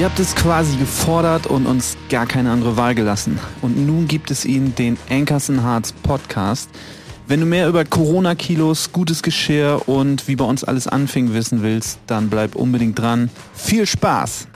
Ihr habt es quasi gefordert und uns gar keine andere Wahl gelassen. Und nun gibt es Ihnen den Anchors Hearts Podcast. Wenn du mehr über Corona-Kilos, gutes Geschirr und wie bei uns alles anfing wissen willst, dann bleib unbedingt dran. Viel Spaß!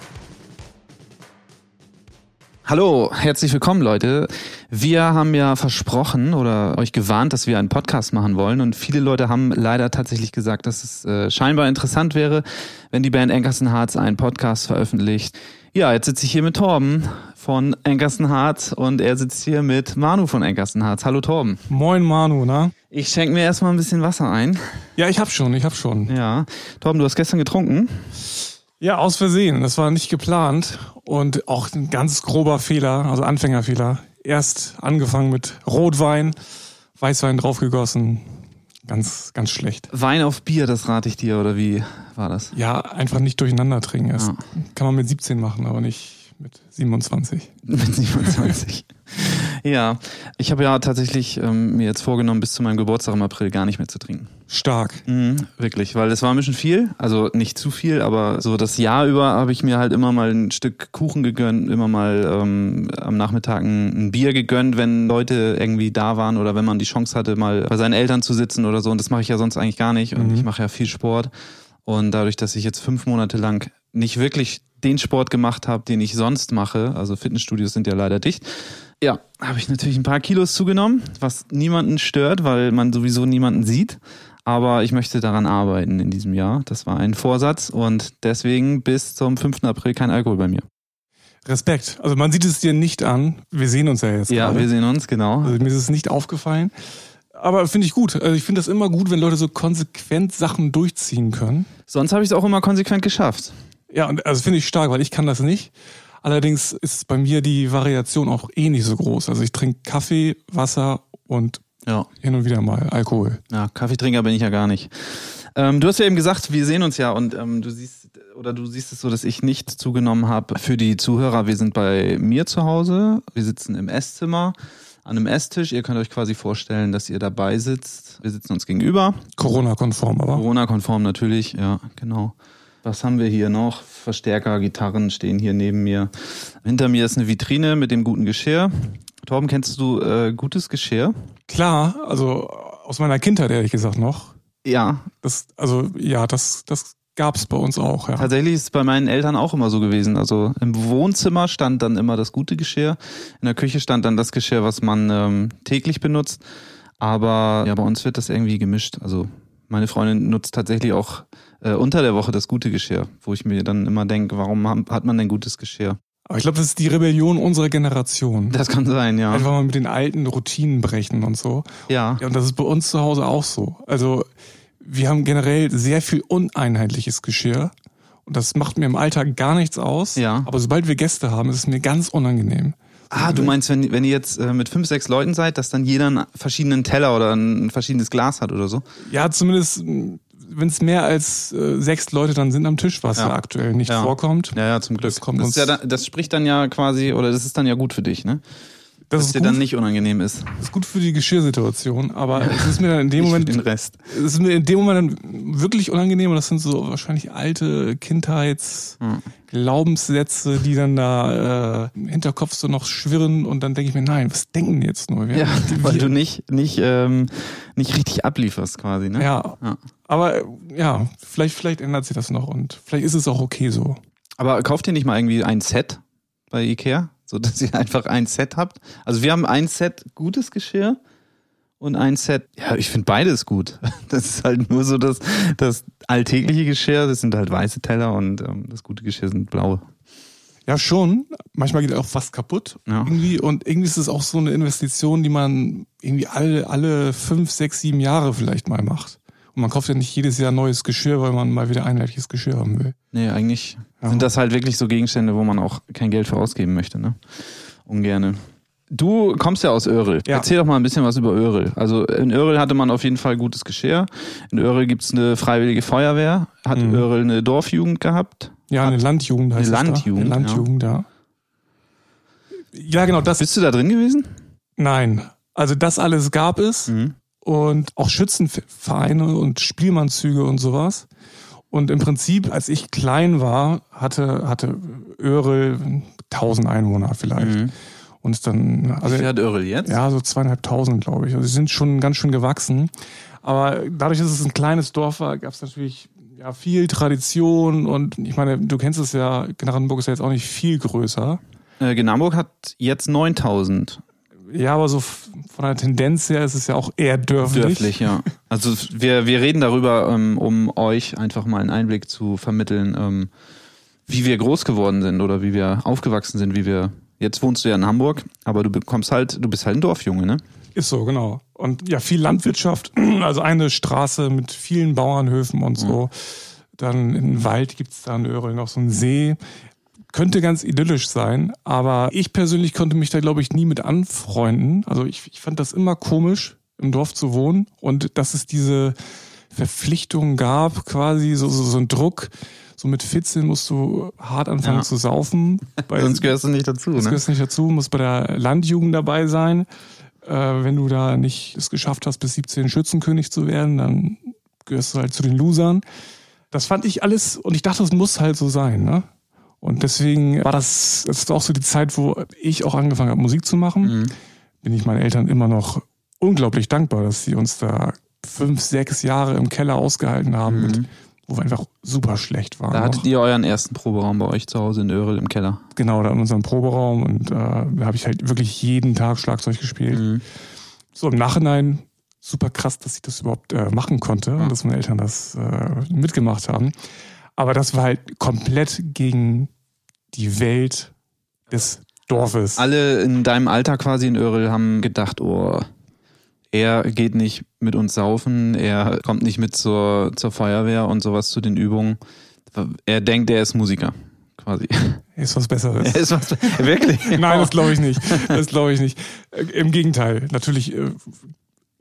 Hallo, herzlich willkommen Leute. Wir haben ja versprochen oder euch gewarnt, dass wir einen Podcast machen wollen und viele Leute haben leider tatsächlich gesagt, dass es äh, scheinbar interessant wäre, wenn die Band Ankerson Hearts einen Podcast veröffentlicht. Ja, jetzt sitze ich hier mit Torben von Ankerson Hearts und er sitzt hier mit Manu von Ankerson Hearts. Hallo Torben. Moin Manu, na? Ich schenke mir erstmal ein bisschen Wasser ein. Ja, ich hab schon, ich hab schon. Ja. Torben, du hast gestern getrunken? Ja, aus Versehen. Das war nicht geplant und auch ein ganz grober Fehler, also Anfängerfehler. Erst angefangen mit Rotwein, Weißwein draufgegossen. Ganz, ganz schlecht. Wein auf Bier, das rate ich dir, oder wie war das? Ja, einfach nicht durcheinander trinken. Das Ja. kann man mit 17 machen, aber nicht mit 27. Mit 27. ja, ich habe ja tatsächlich ähm, mir jetzt vorgenommen, bis zu meinem Geburtstag im April gar nicht mehr zu trinken. Stark. Mhm, wirklich, weil es war ein bisschen viel, also nicht zu viel, aber so das Jahr über habe ich mir halt immer mal ein Stück Kuchen gegönnt, immer mal ähm, am Nachmittag ein, ein Bier gegönnt, wenn Leute irgendwie da waren oder wenn man die Chance hatte, mal bei seinen Eltern zu sitzen oder so. Und das mache ich ja sonst eigentlich gar nicht. Und Mhm. ich mache ja viel Sport. Und dadurch, dass ich jetzt fünf Monate lang nicht wirklich den Sport gemacht habe, den ich sonst mache, also Fitnessstudios sind ja leider dicht, ja, habe ich natürlich ein paar Kilos zugenommen, was niemanden stört, weil man sowieso niemanden sieht. Aber ich möchte daran arbeiten in diesem Jahr. Das war ein Vorsatz und deswegen bis zum 5. April kein Alkohol bei mir. Respekt. Also man sieht es dir nicht an. Wir sehen uns ja jetzt Ja, gerade. wir sehen uns, genau. Also mir ist es nicht aufgefallen. Aber finde ich gut. Also ich finde das immer gut, wenn Leute so konsequent Sachen durchziehen können. Sonst habe ich es auch immer konsequent geschafft. Ja, und also finde ich stark, weil ich kann das nicht. Allerdings ist bei mir die Variation auch eh nicht so groß. Also ich trinke Kaffee, Wasser und Ja. hin und wieder mal Alkohol. Ja, Kaffeetrinker bin ich ja gar nicht. Ähm, du hast ja eben gesagt, wir sehen uns ja und ähm, du siehst oder du siehst es so, dass ich nicht zugenommen habe. Für die Zuhörer, wir sind bei mir zu Hause, wir sitzen im Esszimmer an einem Esstisch. Ihr könnt euch quasi vorstellen, dass ihr dabei sitzt. Wir sitzen uns gegenüber. Corona-konform, aber. Corona-konform natürlich, ja, genau. Was haben wir hier noch? Verstärker, Gitarren stehen hier neben mir. Hinter mir ist eine Vitrine mit dem guten Geschirr. Torben, kennst du äh, gutes Geschirr? Klar, also aus meiner Kindheit ehrlich gesagt noch. Ja, Das, also ja, das, das gab's bei uns auch, ja. Tatsächlich ist es bei meinen Eltern auch immer so gewesen. Also im Wohnzimmer stand dann immer das gute Geschirr, in der Küche stand dann das Geschirr, was man ähm, täglich benutzt. Aber ja, bei uns wird das irgendwie gemischt. Also meine Freundin nutzt tatsächlich auch äh, unter der Woche das gute Geschirr, wo ich mir dann immer denke, warum hat man denn gutes Geschirr? Aber ich glaube, das ist die Rebellion unserer Generation. Das kann sein, ja. Einfach mal mit den alten Routinen brechen und so. Ja, Ja, und das ist bei uns zu Hause auch so. Also wir haben generell sehr viel uneinheitliches Geschirr. Und das macht mir im Alltag gar nichts aus. Ja. Aber sobald wir Gäste haben, ist es mir ganz unangenehm. Ah, du meinst, wenn, wenn ihr jetzt äh, mit fünf, sechs Leuten seid, dass dann jeder einen verschiedenen Teller oder ein verschiedenes Glas hat oder so? Ja, zumindest wenn es mehr als äh, sechs Leute dann sind am Tisch, was ja, Ja. aktuell nicht Ja. vorkommt. Ja, ja, zum Glück. Das kommt das, uns- ja das spricht dann ja quasi, oder das ist dann ja gut für dich, ne? Das Dass ist dir gut, dann nicht unangenehm ist. ist gut für die Geschirrsituation, aber es ist mir dann in dem Moment den Rest. es ist mir in dem Moment dann wirklich unangenehm und das sind so wahrscheinlich alte Kindheits Hm. Die dann da äh, im Hinterkopf so noch schwirren und dann denke ich mir, nein, was denken jetzt nur? Wir- Ja, weil wir- du nicht, nicht, ähm, nicht richtig ablieferst quasi, ne? ja. Ja. Aber ja, vielleicht, vielleicht ändert sich das noch und vielleicht ist es auch okay so. Aber kauft ihr nicht mal irgendwie ein Set bei Ikea? So, dass ihr einfach ein Set habt? Also wir haben ein Set gutes Geschirr und ein Set, ja, ich finde beides gut. Das ist halt nur so das, das alltägliche Geschirr, das sind halt weiße Teller und ähm, das gute Geschirr sind blaue. Ja, schon. Manchmal geht auch was kaputt Ja. irgendwie und irgendwie ist es auch so eine Investition, die man irgendwie alle, alle fünf, sechs, sieben Jahre vielleicht mal macht. Und man kauft ja nicht jedes Jahr neues Geschirr, weil man mal wieder einheitliches Geschirr haben will. Nee, eigentlich Ja. sind das halt wirklich so Gegenstände, wo man auch kein Geld für ausgeben möchte, ne? Ungerne. Du kommst ja aus Öhrel. Ja. Erzähl doch mal ein bisschen was über Öhrel. Also in Öhrel hatte man auf jeden Fall gutes Geschirr. In Öhrel gibt's eine freiwillige Feuerwehr. Hat Mhm. Öhrel eine Dorfjugend gehabt? Ja, eine Landjugend heißt Eine es Landjugend, Da. Eine Landjugend, ja. Ja, genau, das. Bist du da drin gewesen? Nein. Also das alles gab es Mhm. Und auch Schützenvereine und Spielmannzüge und sowas. Und im Prinzip, als ich klein war, hatte, hatte Öhrel 1000 Einwohner vielleicht. Mhm. Und dann, Wie also, viel hat Öhrl jetzt? ja, so zweieinhalbtausend, glaube ich. Also sie sind schon ganz schön gewachsen. Aber dadurch, dass es ein kleines Dorf war, gab es natürlich ja, viel Tradition und ich meine, du kennst es ja, Gnarrenburg ist ja jetzt auch nicht viel größer. Äh, Gnarrenburg hat jetzt 9000 Ja, aber so von der Tendenz her ist es ja auch eher dörflich. dörflich, ja. Also wir, wir reden darüber, ähm, um euch einfach mal einen Einblick zu vermitteln, ähm, wie wir groß geworden sind oder wie wir aufgewachsen sind, wie wir. Jetzt wohnst du ja in Hamburg, aber du bekommst halt, du bist halt ein Dorfjunge, ne? Ist so, genau. Und ja, viel Landwirtschaft, also eine Straße mit vielen Bauernhöfen und so. Dann im Wald gibt's da in Öhrl noch so einen See. Könnte ganz idyllisch sein, aber ich persönlich konnte mich da, glaube ich, nie mit anfreunden. Also ich, ich fand das immer komisch, im Dorf zu wohnen und dass es diese Verpflichtung gab, quasi so, so, so ein Druck. So mit 14 musst du hart anfangen Ja. zu saufen. Bei, Sonst gehörst du nicht dazu, das ne? gehörst nicht dazu, musst bei der Landjugend dabei sein. Äh, wenn du da nicht es geschafft hast, bis 17 Schützenkönig zu werden, dann gehörst du halt zu den Losern. Das fand ich alles, und ich dachte, das muss halt so sein, ne? Und deswegen war das, das ist auch so die Zeit, wo ich auch angefangen habe, Musik zu machen. Mhm. Bin ich meinen Eltern immer noch unglaublich dankbar, dass sie uns da fünf, sechs Jahre im Keller ausgehalten haben, mit, wo wir einfach super schlecht waren. Mhm. Da noch. hattet ihr euren ersten Proberaum bei euch zu Hause in Öhrl im Keller. Genau, da in unserem Proberaum und äh, da habe ich halt wirklich jeden Tag Schlagzeug gespielt. Mhm. So im Nachhinein super krass, dass ich das überhaupt äh, machen konnte und dass meine Eltern das äh, mitgemacht haben. Aber das war halt komplett gegen die Welt des Dorfes. Alle in deinem Alter quasi in Öhrl haben gedacht, oh, er geht nicht mit uns saufen, er kommt nicht mit zur, zur Feuerwehr und sowas zu den Übungen. Er denkt, er ist Musiker, quasi. Ist was Besseres. Er ist was, wirklich? Nein, das glaube ich nicht. Das glaube ich nicht. Äh, Im Gegenteil. Natürlich äh,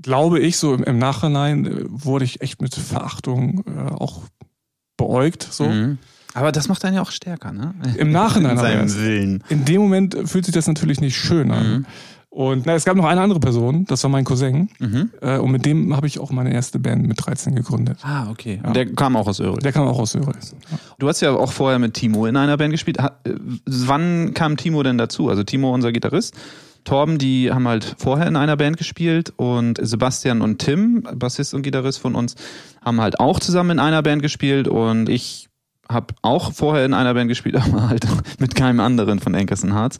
glaube ich, so im, im Nachhinein äh, wurde ich echt mit Verachtung äh, auch beäugt. So. Mhm. Aber das macht einen ja auch stärker, ne? Im Nachhinein In aber seinem. Willen. In dem Moment fühlt sich das natürlich nicht schön an. Mhm. Und na, es gab noch eine andere Person, das war mein Cousin. Mhm. Äh, und mit dem habe ich auch meine erste Band mit 13 gegründet. Ah, okay. Und der kam auch aus Öhrl. Der kam auch aus Österreich. Du hast ja auch vorher mit Timo in einer Band gespielt. Ha- äh, wann kam Timo denn dazu? Also Timo, unser Gitarrist. Torben, die haben halt vorher in einer Band gespielt und Sebastian und Tim, Bassist und Gitarrist von uns, haben halt auch zusammen in einer Band gespielt und ich habe auch vorher in einer Band gespielt, aber halt mit keinem anderen von Ankerson Hearts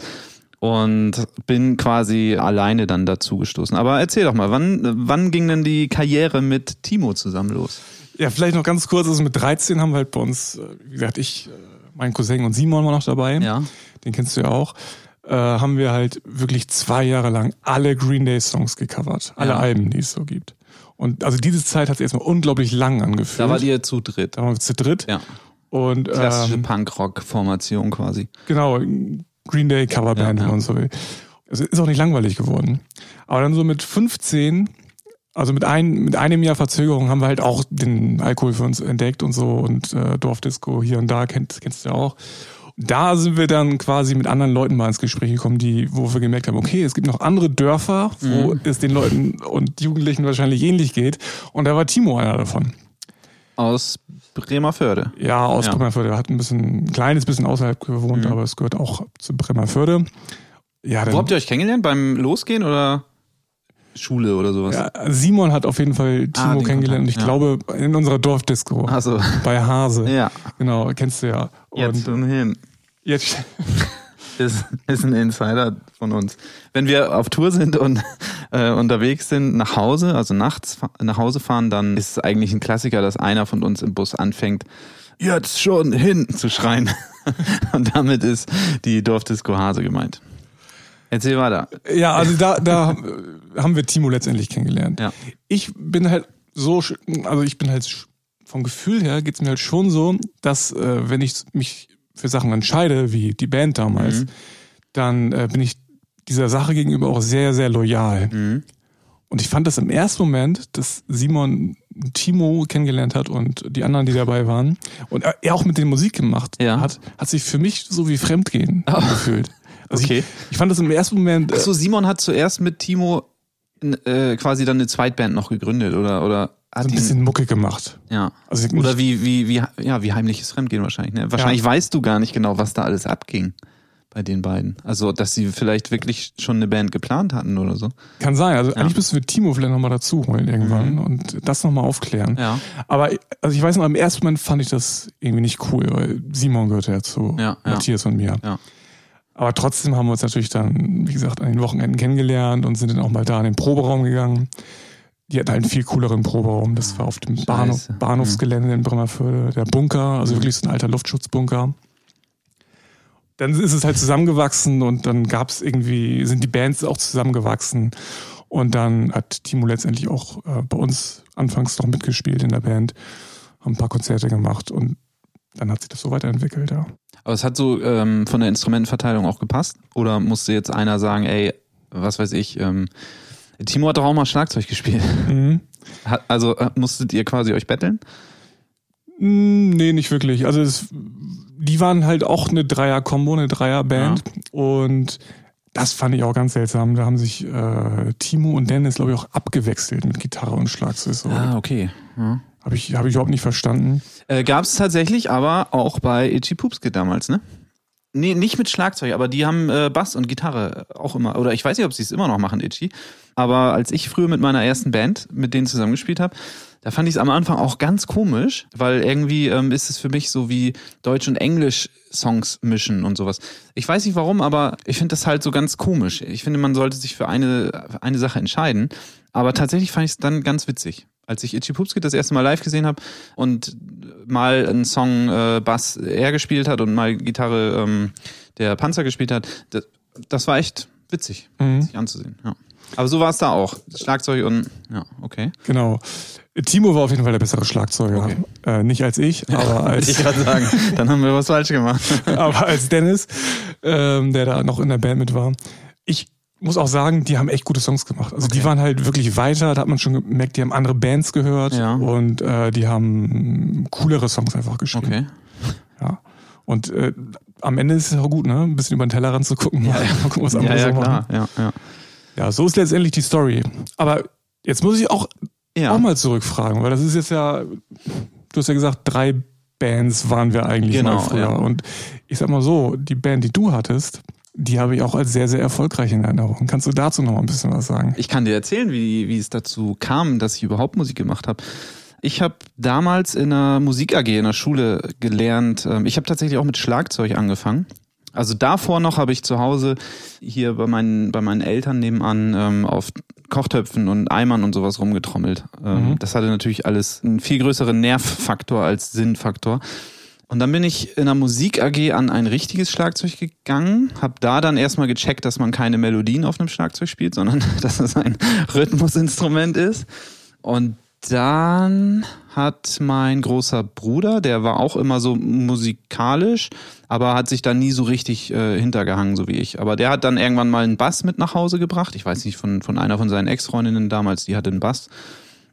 und bin quasi alleine dann dazu gestoßen. Aber erzähl doch mal, wann, wann ging denn die Karriere mit Timo zusammen los? Ja, vielleicht noch ganz kurz, also mit 13 haben wir halt bei uns, äh, wie gesagt, ich, äh, mein Cousin und Simon war noch dabei. Ja. Den kennst du ja auch. Äh, haben wir halt wirklich zwei Jahre lang alle Green Day Songs gecovert. Alle Ja. Alben, die es so gibt. Und also diese Zeit hat sich erstmal unglaublich lang angefühlt. Da wart ihr zu dritt. da waren wir zu dritt. Ja. Und Klassische ähm, Punkrock-Formation quasi. Genau, Green Day Coverband, Ja, ja. wenn man so will. Es ist auch nicht langweilig geworden. Aber dann so mit 15, also mit, ein, mit einem Jahr Verzögerung haben wir halt auch den Alkohol für uns entdeckt und so und äh, Dorfdisco hier und da, kennt, kennst du ja auch. Da sind wir dann quasi mit anderen Leuten mal ins Gespräch gekommen, die, wo wir gemerkt haben, okay, es gibt noch andere Dörfer, wo es den Leuten und Jugendlichen wahrscheinlich ähnlich geht. Und da war Timo einer davon. Aus Bremerförde. Ja, aus Ja. Bremerförde. Er hat ein bisschen, ein kleines bisschen außerhalb gewohnt, Mhm. aber es gehört auch zu Bremerförde. Ja, Wo habt ihr euch kennengelernt? Beim Losgehen oder Schule oder sowas? ja, Simon hat auf jeden Fall Timo Ah, kennengelernt. Und ich Kontakt, ja. glaube, in unserer Dorfdisco Also, bei Hase. ja. Genau, kennst du ja. Und Jetzt zum Hin. jetzt, Ist, ist ein Insider von uns. Wenn wir auf Tour sind und äh, unterwegs sind nach Hause, also nachts nach Hause fahren, dann ist es eigentlich ein Klassiker, dass einer von uns im Bus anfängt, jetzt schon hin zu schreien. Und damit ist die Dorfdisco Hase gemeint. Erzähl weiter. ja, also da, da haben wir Timo letztendlich kennengelernt. Ja. Ich bin halt so, also ich bin halt vom Gefühl her geht's mir halt schon so, dass äh, wenn ich mich für Sachen entscheide, wie die Band damals, Mhm. dann äh, bin ich dieser Sache gegenüber auch sehr, sehr loyal. Mhm. Und ich fand das im ersten Moment, dass Simon Timo kennengelernt hat und die anderen, die dabei waren, und er auch mit den Musik gemacht Ja. hat, hat sich für mich so wie Fremdgehen angefühlt. Also Okay. ich, ich fand das im ersten Moment. äh, Ach so, Simon hat zuerst mit Timo äh, quasi dann eine Zweitband noch gegründet oder oder hat so ein ihn- bisschen Mucke gemacht. Ja. Also Oder wie, wie, wie, ja, wie heimliches Fremdgehen wahrscheinlich. Ne? Wahrscheinlich weißt du gar nicht genau, was da alles abging bei den beiden. Also, dass sie vielleicht wirklich schon eine Band geplant hatten oder so. Kann sein. Also eigentlich müssen wir Timo vielleicht nochmal dazu holen irgendwann und das nochmal aufklären. Mhm. Ja. Aber also ich weiß noch, im ersten Moment fand ich das irgendwie nicht cool, weil Simon gehörte ja zu Ja, ja. Matthias und mir. Ja. Aber trotzdem haben wir uns natürlich dann, wie gesagt, an den Wochenenden kennengelernt und sind dann auch mal da in den Proberaum gegangen. Die hatten halt einen viel cooleren Proberaum. Das war auf dem Bahnhof, Scheiße. Bahnhofsgelände in Bremerförde, der Bunker, also wirklich so ein alter Luftschutzbunker. Dann ist es halt zusammengewachsen und dann gab es irgendwie, sind die Bands auch zusammengewachsen. Und dann hat Timo letztendlich auch äh, bei uns anfangs noch mitgespielt in der Band, haben ein paar Konzerte gemacht und dann hat sich das so weiterentwickelt, ja. Aber es hat so ähm, von der Instrumentenverteilung auch gepasst? Oder musste jetzt einer sagen, ey, was weiß ich, ähm, Timo hat doch auch mal Schlagzeug gespielt. Mhm. Hat, also äh, musstet ihr quasi euch betteln? Mm, Nee, nicht wirklich. Also es, die waren halt auch eine Dreier-Kombo, eine Dreier-Band. Und das fand ich auch ganz seltsam. Da haben sich äh, Timo und Dennis, glaube ich, auch abgewechselt mit Gitarre und Schlagzeug. Ah, okay. Ja. Habe ich, hab ich überhaupt nicht verstanden. Äh, Gab es tatsächlich aber auch bei Itchy Poopske damals, ne? Nee, nicht mit Schlagzeug, aber die haben äh, Bass und Gitarre auch immer. Oder ich weiß nicht, ob sie es immer noch machen, Itchy. Aber als ich früher mit meiner ersten Band mit denen zusammengespielt habe, da fand ich es am Anfang auch ganz komisch, weil irgendwie ähm, ist es für mich so wie Deutsch und Englisch Songs mischen und sowas. Ich weiß nicht warum, aber ich finde das halt so ganz komisch. Ich finde, man sollte sich für eine, für eine Sache entscheiden. Aber tatsächlich fand ich es dann ganz witzig. Als ich Itchy Pupski das erste Mal live gesehen habe und mal einen Song äh, Bass er gespielt hat und mal Gitarre ähm, der Panzer gespielt hat, das, das war echt witzig, Mhm. sich anzusehen. Ja. Aber so war es da auch. Schlagzeug und ja, okay. Genau. Timo war auf jeden Fall der bessere Schlagzeuger. Okay. Äh, nicht als ich, aber ich als, gerade sagen, dann haben wir was falsch gemacht. aber als Dennis, ähm, der da noch in der Band mit war. Ich muss auch sagen, die haben echt gute Songs gemacht. Also die Okay. waren halt wirklich weiter, da hat man schon gemerkt, die haben andere Bands gehört Ja. und äh, die haben coolere Songs einfach geschrieben. Okay. Ja. Und äh, am Ende ist es auch gut, ne? Ein bisschen über den Tellerrand zu gucken. Ja, Mal gucken, was Ja, andere ja, so klar. Ja, ja. Ja, so ist letztendlich die Story. Aber jetzt muss ich auch, Ja. auch mal zurückfragen, weil das ist jetzt ja, du hast ja gesagt, drei Bands waren wir eigentlich Genau, mal früher. ja. Und ich sag mal so, die Band, die du hattest, die habe ich auch als sehr, sehr erfolgreich in Erinnerung. Kannst du dazu noch mal ein bisschen was sagen? Ich kann dir erzählen, wie, wie es dazu kam, dass ich überhaupt Musik gemacht habe. Ich habe damals in einer Musik AG in der Schule gelernt. ähm, Ich habe tatsächlich auch mit Schlagzeug angefangen. Also davor noch habe ich zu Hause hier bei meinen, bei meinen Eltern nebenan ähm, auf Kochtöpfen und Eimern und sowas rumgetrommelt. Ähm, Mhm. Das hatte natürlich alles einen viel größeren Nervfaktor als Sinnfaktor. Und dann bin ich in der Musik AG an ein richtiges Schlagzeug gegangen, habe da dann erstmal gecheckt, dass man keine Melodien auf einem Schlagzeug spielt, sondern dass es ein Rhythmusinstrument ist. Und dann hat mein großer Bruder, der war auch immer so musikalisch, aber hat sich da nie so richtig äh, hintergehangen, so wie ich. Aber der hat dann irgendwann mal einen Bass mit nach Hause gebracht. Ich weiß nicht, von, von einer von seinen Ex-Freundinnen damals, die hatte einen Bass.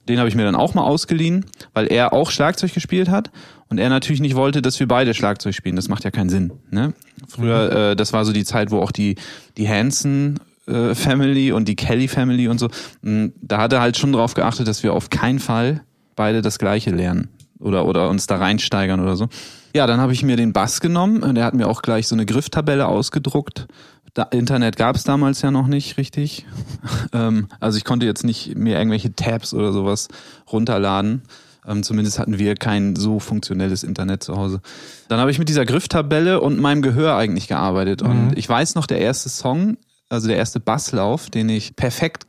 Den habe ich mir dann auch mal ausgeliehen, weil er auch Schlagzeug gespielt hat und er natürlich nicht wollte, dass wir beide Schlagzeug spielen. Das macht ja keinen Sinn. Ne? Früher, äh, das war so die Zeit, wo auch die die Hanson äh, Family und die Kelly Family und so, mh, da hat er halt schon drauf geachtet, dass wir auf keinen Fall beide das Gleiche lernen oder oder uns da reinsteigern oder so. Ja, dann habe ich mir den Bass genommen und er hat mir auch gleich so eine Grifftabelle ausgedruckt. Da, Internet gab es damals ja noch nicht richtig. ähm, also ich konnte jetzt nicht mir irgendwelche Tabs oder sowas runterladen. Ähm, zumindest hatten wir kein so funktionelles Internet zu Hause. Dann habe ich mit dieser Grifftabelle und meinem Gehör eigentlich gearbeitet. Und ich weiß noch, der erste Song, also der erste Basslauf, den ich perfekt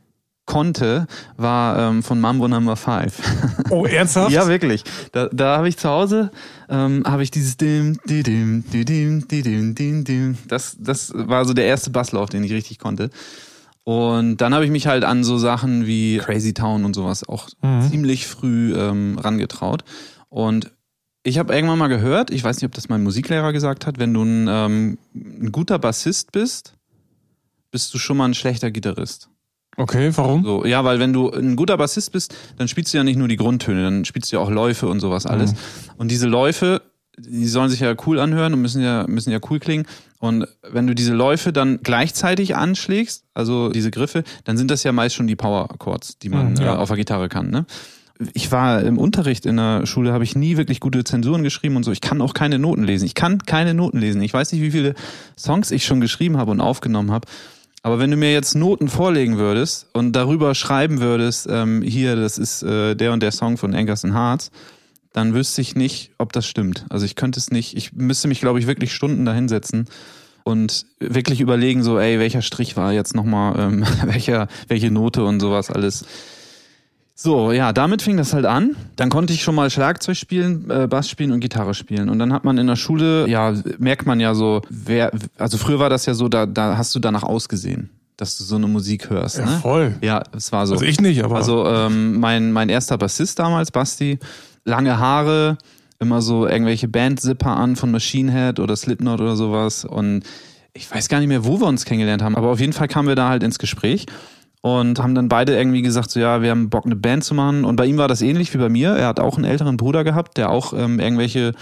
konnte, war ähm, von Mambo Number 5. Oh, ernsthaft? Ja, wirklich. Da, da habe ich zu Hause, ähm, habe ich dieses dim, di, dim, di, dim, di, dim, dim, dim. Das, das war so der erste Basslauf, den ich richtig konnte. Und dann habe ich mich halt an so Sachen wie Crazy Town und sowas auch Mhm. ziemlich früh ähm, rangetraut. Und ich habe irgendwann mal gehört, ich weiß nicht, ob das mein Musiklehrer gesagt hat, wenn du ein, ähm, ein guter Bassist bist, bist du schon mal ein schlechter Gitarrist. Okay, warum? So, ja, weil wenn du ein guter Bassist bist, dann spielst du ja nicht nur die Grundtöne, dann spielst du ja auch Läufe und sowas alles. Und diese Läufe, die sollen sich ja cool anhören und müssen ja, müssen ja cool klingen. Und wenn du diese Läufe dann gleichzeitig anschlägst, also diese Griffe, dann sind das ja meist schon die Power Chords, die man Mhm, ja. äh, auf der Gitarre kann. Ne? ich war im Unterricht in der Schule, habe ich nie wirklich gute Zensuren geschrieben und so. Ich kann auch keine Noten lesen. Ich kann keine Noten lesen. Ich weiß nicht, wie viele Songs ich schon geschrieben habe und aufgenommen habe. Aber wenn du mir jetzt Noten vorlegen würdest und darüber schreiben würdest, ähm, hier, das ist äh, der und der Song von Anchors and Hearts, dann wüsste ich nicht, ob das stimmt. Also ich könnte es nicht, ich müsste mich, glaube ich, wirklich Stunden dahinsetzen und wirklich überlegen, so, ey, welcher Strich war jetzt nochmal, ähm, welcher, welche Note und sowas alles. So, ja, damit fing das halt an. Dann konnte ich schon mal Schlagzeug spielen, äh, Bass spielen und Gitarre spielen. Und dann hat man in der Schule, ja, merkt man ja so, wer, also früher war das ja so, da, da hast du danach ausgesehen dass du so eine Musik hörst. Ja, ne? voll. Ja, es war so. Also ich nicht, aber. Also ähm, mein, mein erster Bassist damals, Basti, lange Haare, immer so irgendwelche Band-Zipper an von Machine Head oder Slipknot oder sowas. Und ich weiß gar nicht mehr, wo wir uns kennengelernt haben, aber auf jeden Fall kamen wir da halt ins Gespräch und haben dann beide irgendwie gesagt, so ja, wir haben Bock, eine Band zu machen. Und bei ihm war das ähnlich wie bei mir. Er hat auch einen älteren Bruder gehabt, der auch ähm, irgendwelche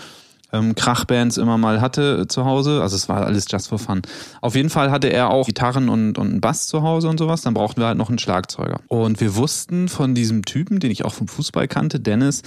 ähm, Krachbands immer mal hatte zu Hause. Also es war alles just for fun. Auf jeden Fall hatte er auch Gitarren und, und einen Bass zu Hause und sowas. Dann brauchten wir halt noch einen Schlagzeuger. Und wir wussten von diesem Typen, den ich auch vom Fußball kannte, Dennis,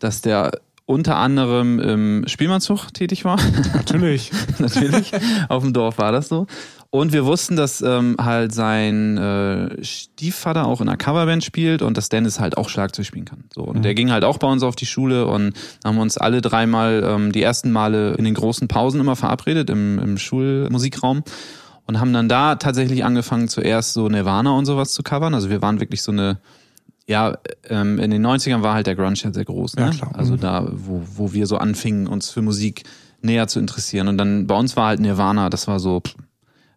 dass der unter anderem im Spielmannszug tätig war. Natürlich. Natürlich. Auf dem Dorf war das so. Und wir wussten, dass ähm, halt sein äh, Stiefvater auch in einer Coverband spielt und dass Dennis halt auch Schlagzeug spielen kann. So und mhm. der ging halt auch bei uns auf die Schule und haben uns alle dreimal ähm, die ersten Male in den großen Pausen immer verabredet im, im Schulmusikraum und haben dann da tatsächlich angefangen zuerst so Nirvana und sowas zu covern. Also wir waren wirklich so eine ja, ähm, in den 90ern war halt der Grunge ja sehr groß, ne? Ja, klar. Also Mhm. da, wo, wo wir so anfingen, uns für Musik näher zu interessieren. Und dann bei uns war halt Nirvana, das war so pff,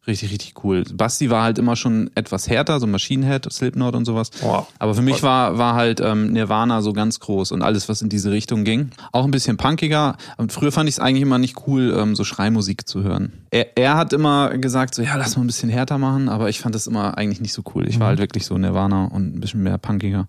richtig, richtig cool. Basti war halt immer schon etwas härter, so Machine Head, Slipknot und sowas. Boah. Aber für mich war, war halt ähm, Nirvana so ganz groß und alles, was in diese Richtung ging. Auch ein bisschen punkiger. Und früher fand ich es eigentlich immer nicht cool, ähm, so Schreimusik zu hören. Er, er hat immer gesagt, so ja, lass mal ein bisschen härter machen, aber ich fand das immer eigentlich nicht so cool. Ich war halt wirklich so Nirvana und ein bisschen mehr punkiger.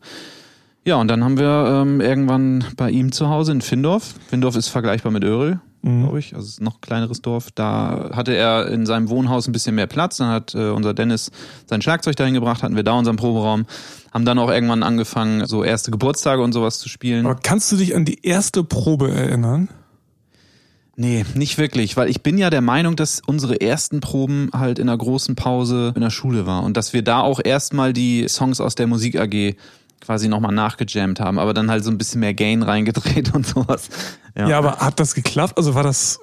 Ja, und dann haben wir ähm, irgendwann bei ihm zu Hause in Findorf. Findorf ist vergleichbar mit Öhrel, Mhm. glaube ich. Also es ist noch ein kleineres Dorf. Da hatte er in seinem Wohnhaus ein bisschen mehr Platz. Dann hat äh, unser Dennis sein Schlagzeug dahin gebracht, hatten wir da unseren Proberaum. Haben dann auch irgendwann angefangen, so erste Geburtstage und sowas zu spielen. Aber kannst du dich an die erste Probe erinnern? Nee, nicht wirklich, weil ich bin ja der Meinung, dass unsere ersten Proben halt in einer großen Pause in der Schule war und dass wir da auch erstmal die Songs aus der Musik AG quasi nochmal nachgejammt haben, aber dann halt so ein bisschen mehr Gain reingedreht und sowas. Ja. aber hat das geklappt? Also war das.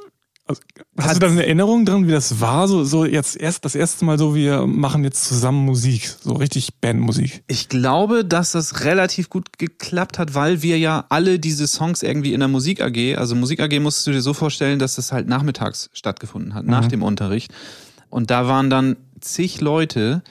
Also, hast Hat- du da eine Erinnerung dran, wie das war? So, so jetzt erst das erste Mal so, wir machen jetzt zusammen Musik, so richtig Bandmusik. Ich glaube, dass das relativ gut geklappt hat, weil wir ja alle diese Songs irgendwie in der Musik AG, also Musik AG musst du dir so vorstellen, dass das halt nachmittags stattgefunden hat, nach dem Unterricht. Und da waren dann zig Leute,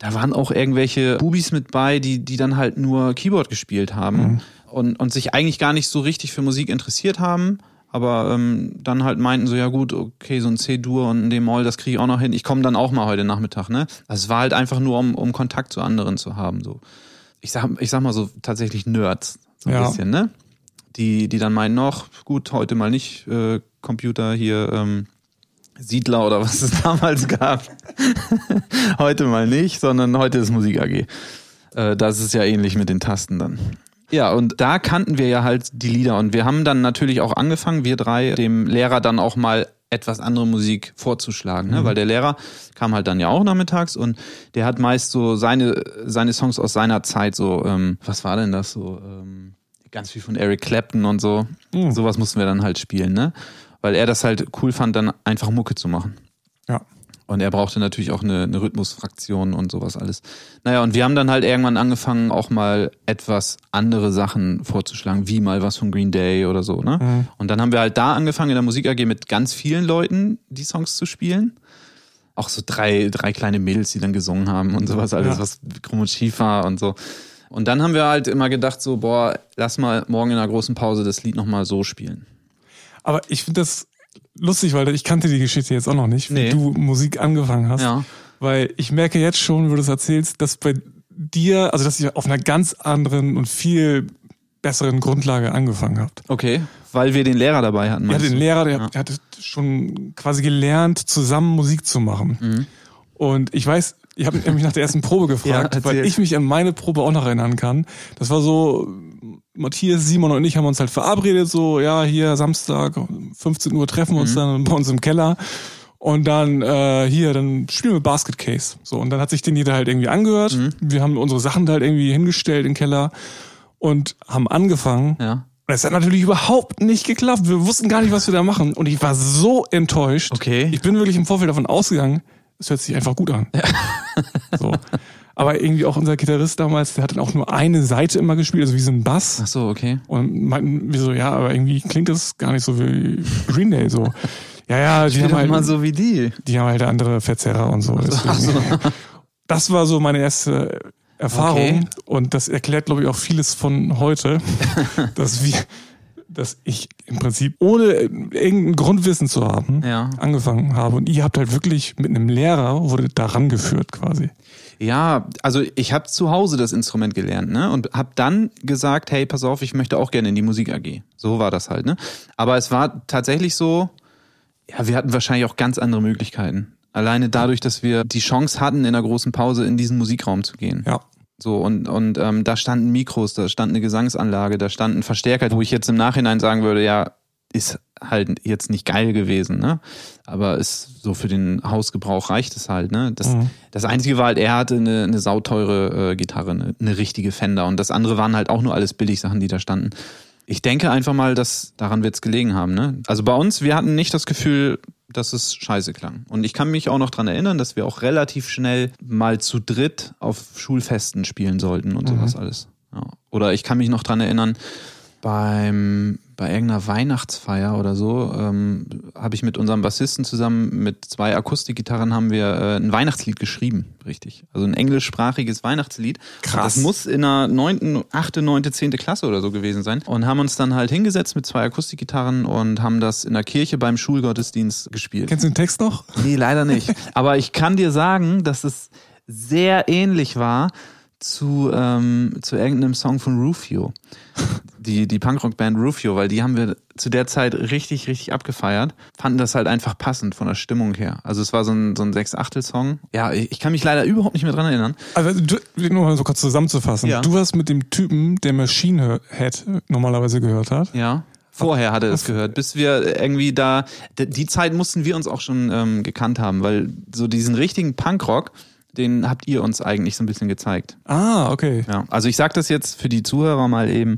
da waren auch irgendwelche Bubis mit bei, die, die dann halt nur Keyboard gespielt haben und, und sich eigentlich gar nicht so richtig für Musik interessiert haben. Aber ähm, dann halt meinten so, ja gut, okay, so ein C-Dur und ein D-Moll, das kriege ich auch noch hin. Ich komme dann auch mal heute Nachmittag, ne? Also es war halt einfach nur, um, um Kontakt zu anderen zu haben. so ich sag, ich sag mal so tatsächlich Nerds, so ein Ja. bisschen, ne? Die, die dann meinen, noch, gut, heute mal nicht äh, Computer hier, ähm, Siedler oder was es damals gab. heute mal nicht, sondern heute ist Musik AG. Äh, das ist ja ähnlich mit den Tasten dann. Ja, und da kannten wir ja halt die Lieder und wir haben dann natürlich auch angefangen, wir drei, dem Lehrer dann auch mal etwas andere Musik vorzuschlagen, ne? weil der Lehrer kam halt dann ja auch nachmittags und der hat meist so seine seine Songs aus seiner Zeit so, ähm, was war denn das so, ähm, ganz viel von Eric Clapton und so, Mhm. sowas mussten wir dann halt spielen, ne, weil er das halt cool fand, dann einfach Mucke zu machen. Ja. Und er brauchte natürlich auch eine, eine Rhythmusfraktion und sowas alles. Naja, und wir haben dann halt irgendwann angefangen, auch mal etwas andere Sachen vorzuschlagen, wie mal was von Green Day oder so, ne? Mhm. Und dann haben wir halt da angefangen, in der Musik AG mit ganz vielen Leuten die Songs zu spielen. Auch so drei, drei kleine Mädels, die dann gesungen haben und sowas alles, Ja. was krumm und schief war und so. Und dann haben wir halt immer gedacht, so, boah, lass mal morgen in einer großen Pause das Lied nochmal so spielen. Aber ich finde das lustig, weil ich kannte die Geschichte jetzt auch noch nicht, wie Nee. du Musik angefangen hast. Ja. Weil ich merke jetzt schon, wo du das erzählst, dass bei dir, also dass ihr auf einer ganz anderen und viel besseren Grundlage angefangen habt. Okay. Weil wir den Lehrer dabei hatten. Hattet den du? Lehrer, der, Ja. der hatte schon quasi gelernt, zusammen Musik zu machen. Mhm. Und ich weiß, ich habe mich nach der ersten Probe gefragt, Ja, weil ich mich an meine Probe auch noch erinnern kann. Das war so Matthias, Simon und ich haben uns halt verabredet, so, ja, hier Samstag, 15 Uhr treffen wir uns mhm. dann bei uns im Keller. Und dann äh, hier, dann spielen wir Basket Case. So, und dann hat sich den jeder halt irgendwie angehört. Mhm. Wir haben unsere Sachen halt irgendwie hingestellt im Keller und haben angefangen. Ja. Es hat natürlich überhaupt nicht geklappt. Wir wussten gar nicht, was wir da machen. Und ich war so enttäuscht. Okay. Ich bin wirklich im Vorfeld davon ausgegangen, es hört sich einfach gut an. Ja. So. Aber irgendwie auch unser Gitarrist damals, der hat dann auch nur eine Seite immer gespielt, also wie so ein Bass. Ach so, okay. Und meinten wir so, ja, aber irgendwie klingt das gar nicht so wie Green Day so. Ja, ja, die haben halt mal so wie die. Die haben halt andere Verzerrer und so. Ach so. Das war so meine erste Erfahrung okay. und das erklärt, glaube ich, auch vieles von heute, dass wir, dass ich im Prinzip ohne irgendein Grundwissen zu haben ja. angefangen habe und ihr habt halt wirklich mit einem Lehrer wurde daran geführt quasi. Ja, also ich habe zu Hause das Instrument gelernt, ne? Und habe dann gesagt, hey, pass auf, ich möchte auch gerne in die Musik AG. So war das halt, ne? Aber es war tatsächlich so, ja, wir hatten wahrscheinlich auch ganz andere Möglichkeiten. Alleine dadurch, dass wir die Chance hatten, in der großen Pause in diesen Musikraum zu gehen. Ja. So, und, und ähm, da standen Mikros, da stand eine Gesangsanlage, da stand ein Verstärker, wo ich jetzt im Nachhinein sagen würde, ja, ist halt jetzt nicht geil gewesen, ne? Aber ist so für den Hausgebrauch reicht es halt, ne? Das, mhm. das Einzige war halt, er hatte eine, eine sauteure äh, Gitarre, eine, eine richtige Fender. Und das andere waren halt auch nur alles Billigsachen, die da standen. Ich denke einfach mal, dass daran wird es gelegen haben, ne? Also bei uns, wir hatten nicht das Gefühl, dass es scheiße klang. Und ich kann mich auch noch dran erinnern, dass wir auch relativ schnell mal zu dritt auf Schulfesten spielen sollten und mhm. sowas alles. Ja. Oder ich kann mich noch dran erinnern, beim bei irgendeiner Weihnachtsfeier oder so ähm, habe ich mit unserem Bassisten zusammen mit zwei Akustikgitarren haben wir äh, ein Weihnachtslied geschrieben, richtig. Also ein englischsprachiges Weihnachtslied. Krass. Das muss in der neunten, achte, neunte, zehnte Klasse oder so gewesen sein. Und haben uns dann halt hingesetzt mit zwei Akustikgitarren und haben das in der Kirche beim Schulgottesdienst gespielt. Kennst du den Text noch? Nee, leider nicht. Aber ich kann dir sagen, dass es sehr ähnlich war zu, ähm, zu irgendeinem Song von Rufio. Die, die Punkrock-Band Rufio, weil die haben wir zu der Zeit richtig, richtig abgefeiert. Fanden das halt einfach passend von der Stimmung her. Also es war so ein, so ein Sechs-Achtel-Song. Ja, ich, ich kann mich leider überhaupt nicht mehr dran erinnern. Also du, nur mal so kurz zusammenzufassen. Ja. Du hast mit dem Typen, der Machine Head normalerweise gehört hat. Ja. Vorher hatte er es gehört, bis wir irgendwie da, die Zeit mussten wir uns auch schon ähm, gekannt haben, weil so diesen richtigen Punkrock, den habt ihr uns eigentlich so ein bisschen gezeigt. Ah, okay. Ja, also ich sag das jetzt für die Zuhörer mal eben.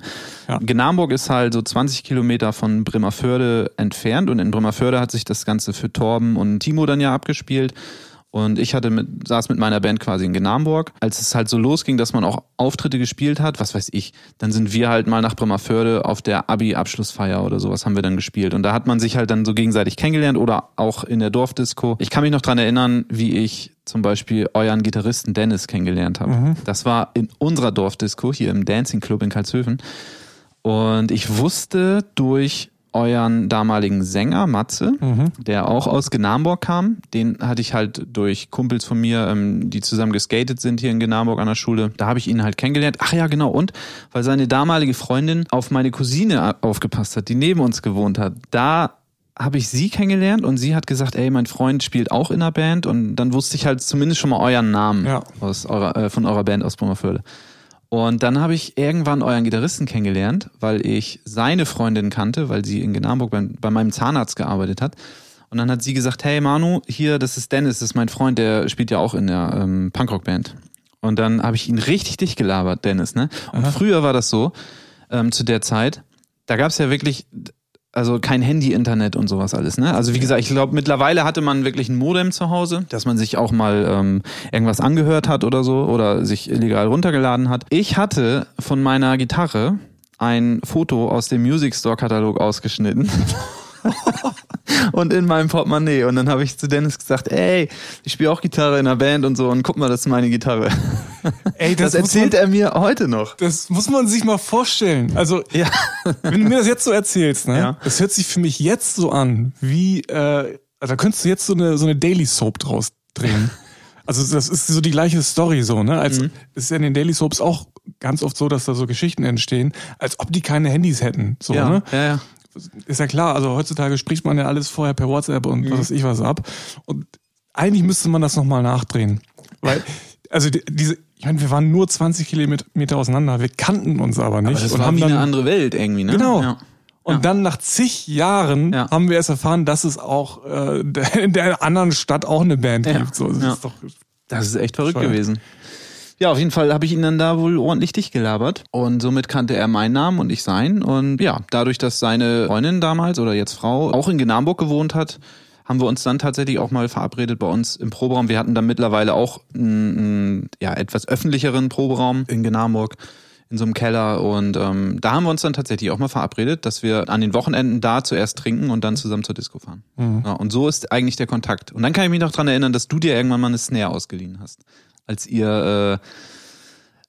Ja. Gnarmburg ist halt so 20 Kilometer von Bremerförde entfernt und in Bremerförde hat sich das Ganze für Torben und Timo dann ja abgespielt. Und ich hatte mit, saß mit meiner Band quasi in Genarmburg. Als es halt so losging, dass man auch Auftritte gespielt hat, was weiß ich, dann sind wir halt mal nach Bremerförde auf der Abi-Abschlussfeier oder sowas haben wir dann gespielt. Und da hat man sich halt dann so gegenseitig kennengelernt oder auch in der Dorfdisco. Ich kann mich noch dran erinnern, wie ich zum Beispiel euren Gitarristen Dennis kennengelernt habe. Mhm. Das war in unserer Dorfdisco hier im Dancing Club in Karlshöfen. Und ich wusste durch euren damaligen Sänger Matze, mhm. der auch aus Genarmburg kam. Den hatte ich halt durch Kumpels von mir, ähm, die zusammen geskatet sind hier in Genarmburg an der Schule. Da habe ich ihn halt kennengelernt. Ach ja, genau. Und weil seine damalige Freundin auf meine Cousine aufgepasst hat, die neben uns gewohnt hat. Da habe ich sie kennengelernt und sie hat gesagt, ey, mein Freund spielt auch in einer Band und dann wusste ich halt zumindest schon mal euren Namen ja. aus eurer, äh, von eurer Band aus Brummerförde. Und dann habe ich irgendwann euren Gitarristen kennengelernt, weil ich seine Freundin kannte, weil sie in Genarburg bei, bei meinem Zahnarzt gearbeitet hat. Und dann hat sie gesagt, hey Manu, hier, das ist Dennis, das ist mein Freund, der spielt ja auch in der ähm, Punkrock-Band. Und dann habe ich ihn richtig dicht gelabert, Dennis, ne? Und Aha. früher war das so, ähm, zu der Zeit, da gab es ja wirklich, also kein Handy-Internet und sowas alles. Ne? Also wie gesagt, ich glaube, mittlerweile hatte man wirklich ein Modem zu Hause, dass man sich auch mal ähm, irgendwas angehört hat oder so oder sich illegal runtergeladen hat. Ich hatte von meiner Gitarre ein Foto aus dem Music Store Katalog ausgeschnitten. und in meinem Portemonnaie. Und dann habe ich zu Dennis gesagt, ey, ich spiele auch Gitarre in einer Band und so und guck mal, das ist meine Gitarre. Ey, das, das erzählt man, er mir heute noch. Das muss man sich mal vorstellen. Also, ja. wenn du mir das jetzt so erzählst, ne, ja. das hört sich für mich jetzt so an, wie, äh, da könntest du jetzt so eine, so eine Daily Soap draus drehen. Also das ist so die gleiche Story so, ne? Als mhm. ist ja in den Daily Soaps auch ganz oft so, dass da so Geschichten entstehen, als ob die keine Handys hätten, so, ja, ne? Ja, ja ist ja klar, also heutzutage spricht man ja alles vorher per WhatsApp und mhm. was weiß ich was ab. Und eigentlich müsste man das nochmal nachdrehen. Weil, also diese, Ich meine, wir waren nur 20 Kilometer auseinander, wir kannten uns aber nicht. Aber das und war haben wie dann, eine andere Welt irgendwie, ne? Genau. Ja. Und Ja. dann nach zig Jahren Ja. haben wir erst erfahren, dass es auch äh, in der anderen Stadt auch eine Band gibt. So, das ist doch Das ist echt verrückt Bescheuert. gewesen. Ja, auf jeden Fall habe ich ihn dann da wohl ordentlich dicht gelabert. Und somit kannte er meinen Namen und ich seinen. Und ja, dadurch, dass seine Freundin damals oder jetzt Frau auch in Genarburg gewohnt hat, haben wir uns dann tatsächlich auch mal verabredet bei uns im Proberaum. Wir hatten dann mittlerweile auch einen, ja, etwas öffentlicheren Proberaum in Genarburg in so einem Keller und ähm, da haben wir uns dann tatsächlich auch mal verabredet, dass wir an den Wochenenden da zuerst trinken und dann zusammen zur Disco fahren. Ja, und so ist eigentlich der Kontakt. Und dann kann ich mich noch dran erinnern, dass du dir irgendwann mal eine Snare ausgeliehen hast, als ihr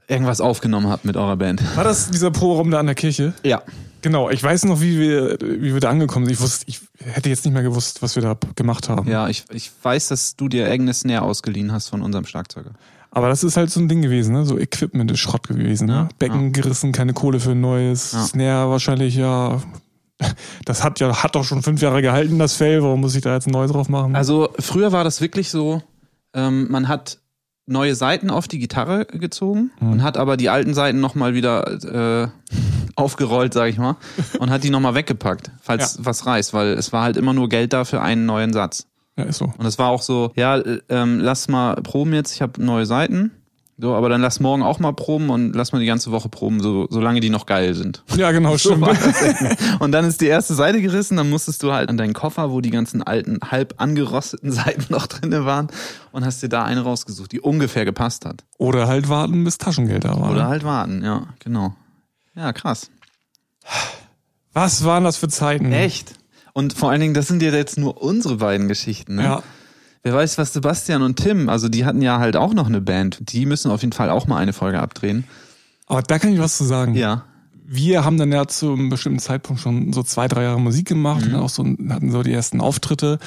äh, irgendwas aufgenommen habt mit eurer Band. War das dieser Pro-Raum da an der Kirche? Ja. Genau, ich weiß noch, wie wir, wie wir da angekommen sind. Ich wusste, ich hätte jetzt nicht mehr gewusst, was wir da gemacht haben. Ja, ich, ich weiß, dass du dir irgendeine Snare ausgeliehen hast von unserem Schlagzeuger. Aber das ist halt so ein Ding gewesen, ne? So Equipment ist Schrott gewesen, Ja, ne? Becken gerissen, keine Kohle für ein neues. Ja. Snare wahrscheinlich, ja. Das hat ja, hat doch schon fünf Jahre gehalten, das Fell. Warum muss ich da jetzt ein neues drauf machen? Also früher war das wirklich so, ähm, man hat neue Seiten auf die Gitarre gezogen und hat aber die alten Seiten nochmal wieder äh, aufgerollt, sag ich mal, und hat die nochmal weggepackt, falls was reißt, weil es war halt immer nur Geld da für einen neuen Satz. ja, ist so. Und es war auch so, ja, äh, ähm, lass mal proben jetzt, ich habe neue Seiten. So, aber dann lass morgen auch mal proben und lass mal die ganze Woche proben, so, solange die noch geil sind. Ja, genau, So stimmt. und dann ist die erste Seite gerissen, dann musstest du halt an deinen Koffer, wo die ganzen alten, halb angerosteten Seiten noch drinne waren und hast dir da eine rausgesucht, die ungefähr gepasst hat. Oder halt warten, bis Taschengeld da war. Oder ne? halt warten, ja, genau. Ja, krass. Was waren das für Zeiten? Echt? Und vor allen Dingen, das sind ja jetzt nur unsere beiden Geschichten, ne? Ja. Wer weiß, was Sebastian und Tim, also die hatten ja halt auch noch eine Band. Die müssen auf jeden Fall auch mal eine Folge abdrehen. Aber da kann ich was zu sagen. Ja. Wir haben dann ja zu einem bestimmten Zeitpunkt schon so zwei, drei Jahre Musik gemacht Mhm. und auch so hatten so die ersten Auftritte.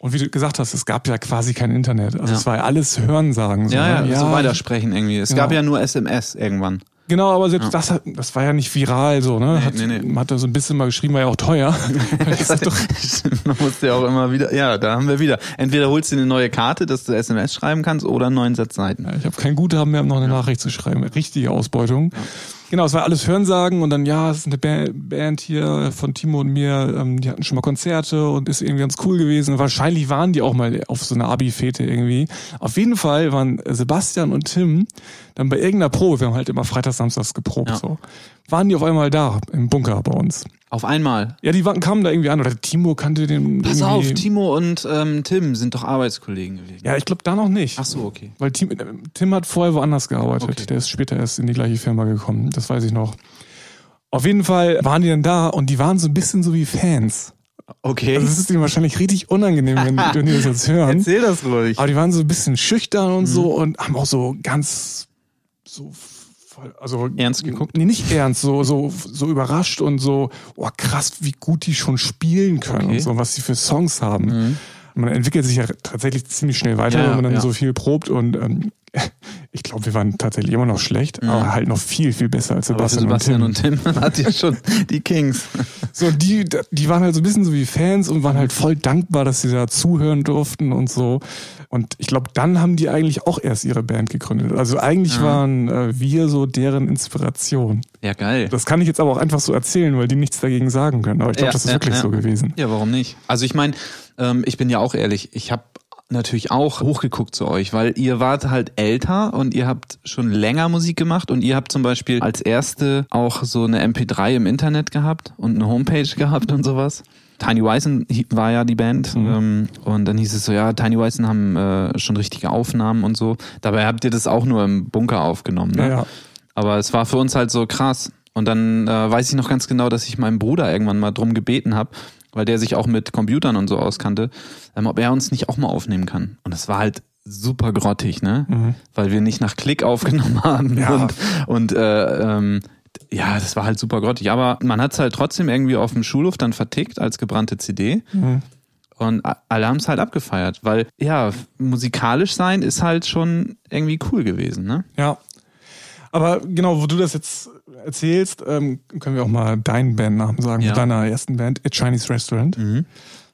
Und wie du gesagt hast, es gab ja quasi kein Internet. Also Ja. es war ja alles Hörensagen. So, Ja, ne? ja, so weitersprechen irgendwie. Es Genau. gab ja nur SMS irgendwann. Genau, aber selbst das, hat, das war ja nicht viral so, ne? Nee, hat, nee, nee. Man hat da so ein bisschen mal geschrieben, war ja auch teuer. Das doch, Man musste ja auch immer wieder, ja, da haben wir wieder. Entweder holst du eine neue Karte, dass du SMS schreiben kannst, oder einen neuen Satz Seiten. ich habe kein Guthaben mehr, um noch eine Nachricht zu schreiben. Richtige Ausbeutung. Genau, es war alles Hörensagen und dann, ja, es ist eine Ba- Band hier von Timo und mir, ähm, die hatten schon mal Konzerte und ist irgendwie ganz cool gewesen. Wahrscheinlich waren die auch mal auf so einer Abi-Fete irgendwie. Auf jeden Fall waren Sebastian und Tim dann bei irgendeiner Probe, wir haben halt immer freitags, samstags geprobt, Ja. so, waren die auf einmal da im Bunker bei uns. Auf einmal. Ja, die kamen da irgendwie an oder Timo kannte den Pass irgendwie. auf, Timo und ähm, Tim sind doch Arbeitskollegen gewesen. Ja, ich glaube da noch nicht. Ach so, okay. Weil Tim, Tim hat vorher woanders gearbeitet. Okay. Der ist später erst in die gleiche Firma gekommen. Das weiß ich noch. Auf jeden Fall waren die dann da und die waren so ein bisschen so wie Fans. Okay. Also es ist ihnen wahrscheinlich richtig unangenehm, wenn, wenn die das jetzt hören. Erzähl das ruhig. Aber die waren so ein bisschen schüchtern und so Mhm. und haben auch so ganz so also Ernst geguckt? Nee, nicht ernst, so so so überrascht und so, oh krass, wie gut die schon spielen können Okay. und so, was sie für Songs haben. Man entwickelt sich ja tatsächlich ziemlich schnell weiter, Ja, wenn man dann ja. so viel probt und ähm, ich glaube, wir waren tatsächlich immer noch schlecht, aber halt noch viel, viel besser als Sebastian, Sebastian und Tim. und Tim hat ja schon die Kings. So, die, die waren halt so ein bisschen so wie Fans und waren halt voll dankbar, dass sie da zuhören durften und so. Und ich glaube, dann haben die eigentlich auch erst ihre Band gegründet. Also eigentlich waren äh, wir so deren Inspiration. Ja, geil. Das kann ich jetzt aber auch einfach so erzählen, weil die nichts dagegen sagen können. Aber ich glaube, Ja, das ist ja, wirklich ja. so gewesen. Ja, warum nicht? Also ich meine, ähm, ich bin ja auch ehrlich, ich habe natürlich auch hochgeguckt zu euch, weil ihr wart halt älter und ihr habt schon länger Musik gemacht und ihr habt zum Beispiel als erste auch so eine MP3 im Internet gehabt und eine Homepage gehabt und sowas. Tiny Weißen hi- war ja die Band ähm, und dann hieß es so, ja, Tiny Weißen haben äh, schon richtige Aufnahmen und so. Dabei habt ihr das auch nur im Bunker aufgenommen. Ne? Ja, ja. Aber es war für uns halt so krass. Und dann äh, weiß ich noch ganz genau, dass ich meinem Bruder irgendwann mal drum gebeten habe, weil der sich auch mit Computern und so auskannte, ähm, ob er uns nicht auch mal aufnehmen kann. Und das war halt super grottig, ne? Weil wir nicht nach Klick aufgenommen haben Ja. und, und äh, ähm, ja, das war halt super grottig. Aber man hat es halt trotzdem irgendwie auf dem Schulhof dann vertickt als gebrannte CD. Und a- alle haben es halt abgefeiert, weil ja, musikalisch sein ist halt schon irgendwie cool gewesen, ne? Ja. Aber genau, wo du das jetzt erzählst, ähm, können wir auch mal deinen Bandnamen sagen, Ja. deiner ersten Band, A Chinese Restaurant.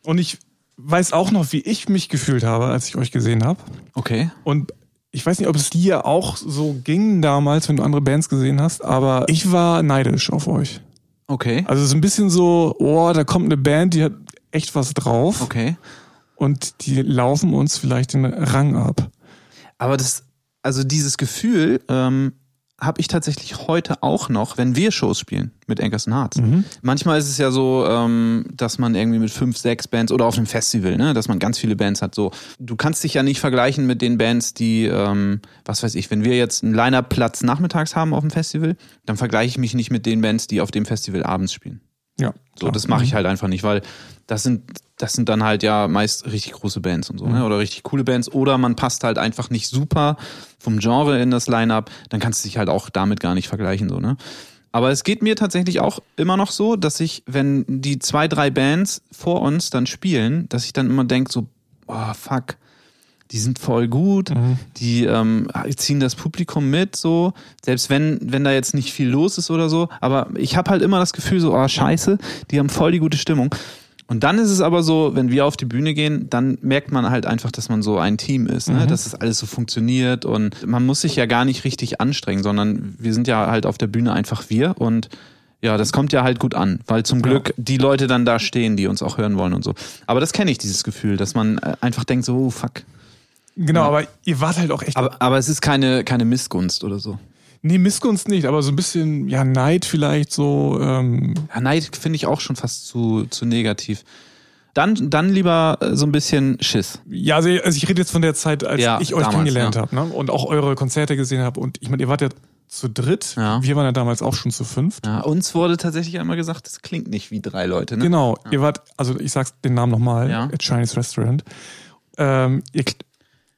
Und ich weiß auch noch, wie ich mich gefühlt habe, als ich euch gesehen habe. Okay. Und ich weiß nicht, ob es dir auch so ging damals, wenn du andere Bands gesehen hast, aber ich war neidisch auf euch. Okay. Also so ein bisschen so, oh, da kommt eine Band, die hat echt was drauf Okay. und die laufen uns vielleicht den Rang ab. Aber das, also dieses Gefühl ähm, habe ich tatsächlich heute auch noch, wenn wir Shows spielen mit Anchors Hearts. Manchmal ist es ja so, ähm, dass man irgendwie mit fünf, sechs Bands oder auf einem Festival, ne, dass man ganz viele Bands hat. So, du kannst dich ja nicht vergleichen mit den Bands, die, ähm, was weiß ich, wenn wir jetzt einen Line-Up-Platz nachmittags haben auf dem Festival, dann vergleiche ich mich nicht mit den Bands, die auf dem Festival abends spielen. Ja. So, das mache ich halt einfach nicht, weil das sind, das sind dann halt ja meist richtig große Bands und so, ne? Oder richtig coole Bands. Oder man passt halt einfach nicht super vom Genre in das Line-Up, dann kannst du dich halt auch damit gar nicht vergleichen, so, ne? Aber es geht mir tatsächlich auch immer noch so, dass ich, wenn die zwei, drei Bands vor uns dann spielen, dass ich dann immer denke, so, oh fuck, die sind voll gut, die ähm, ziehen das Publikum mit, so, selbst wenn, wenn da jetzt nicht viel los ist oder so, aber ich habe halt immer das Gefühl, so, oh scheiße, die haben voll die gute Stimmung. Und dann ist es aber so, wenn wir auf die Bühne gehen, dann merkt man halt einfach, dass man so ein Team ist, ne? dass es alles so funktioniert und man muss sich ja gar nicht richtig anstrengen, sondern wir sind ja halt auf der Bühne einfach wir und ja, das kommt ja halt gut an, weil zum Glück die Leute dann da stehen, die uns auch hören wollen und so. Aber das kenne ich, dieses Gefühl, dass man äh, einfach denkt so, oh fuck. Genau, aber ihr wart halt auch echt. Aber, aber es ist keine, keine Missgunst oder so. nee, Missgunst nicht, aber so ein bisschen, ja, Neid vielleicht so. Ähm, Ja, Neid finde ich auch schon fast zu, zu negativ. Dann, dann lieber äh, so ein bisschen Schiss. ja, also, also ich rede jetzt von der Zeit, als Ja, ich euch damals, kennengelernt ja. habe ne? und auch eure Konzerte gesehen habe. Und ich meine, ihr wart ja zu dritt. Ja. Wir waren ja damals auch schon zu fünft. Ja, uns wurde tatsächlich einmal gesagt, das klingt nicht wie drei Leute. Ne? Genau, ihr wart, also ich sag's den Namen nochmal, Ja. Chinese Restaurant. Ähm, ihr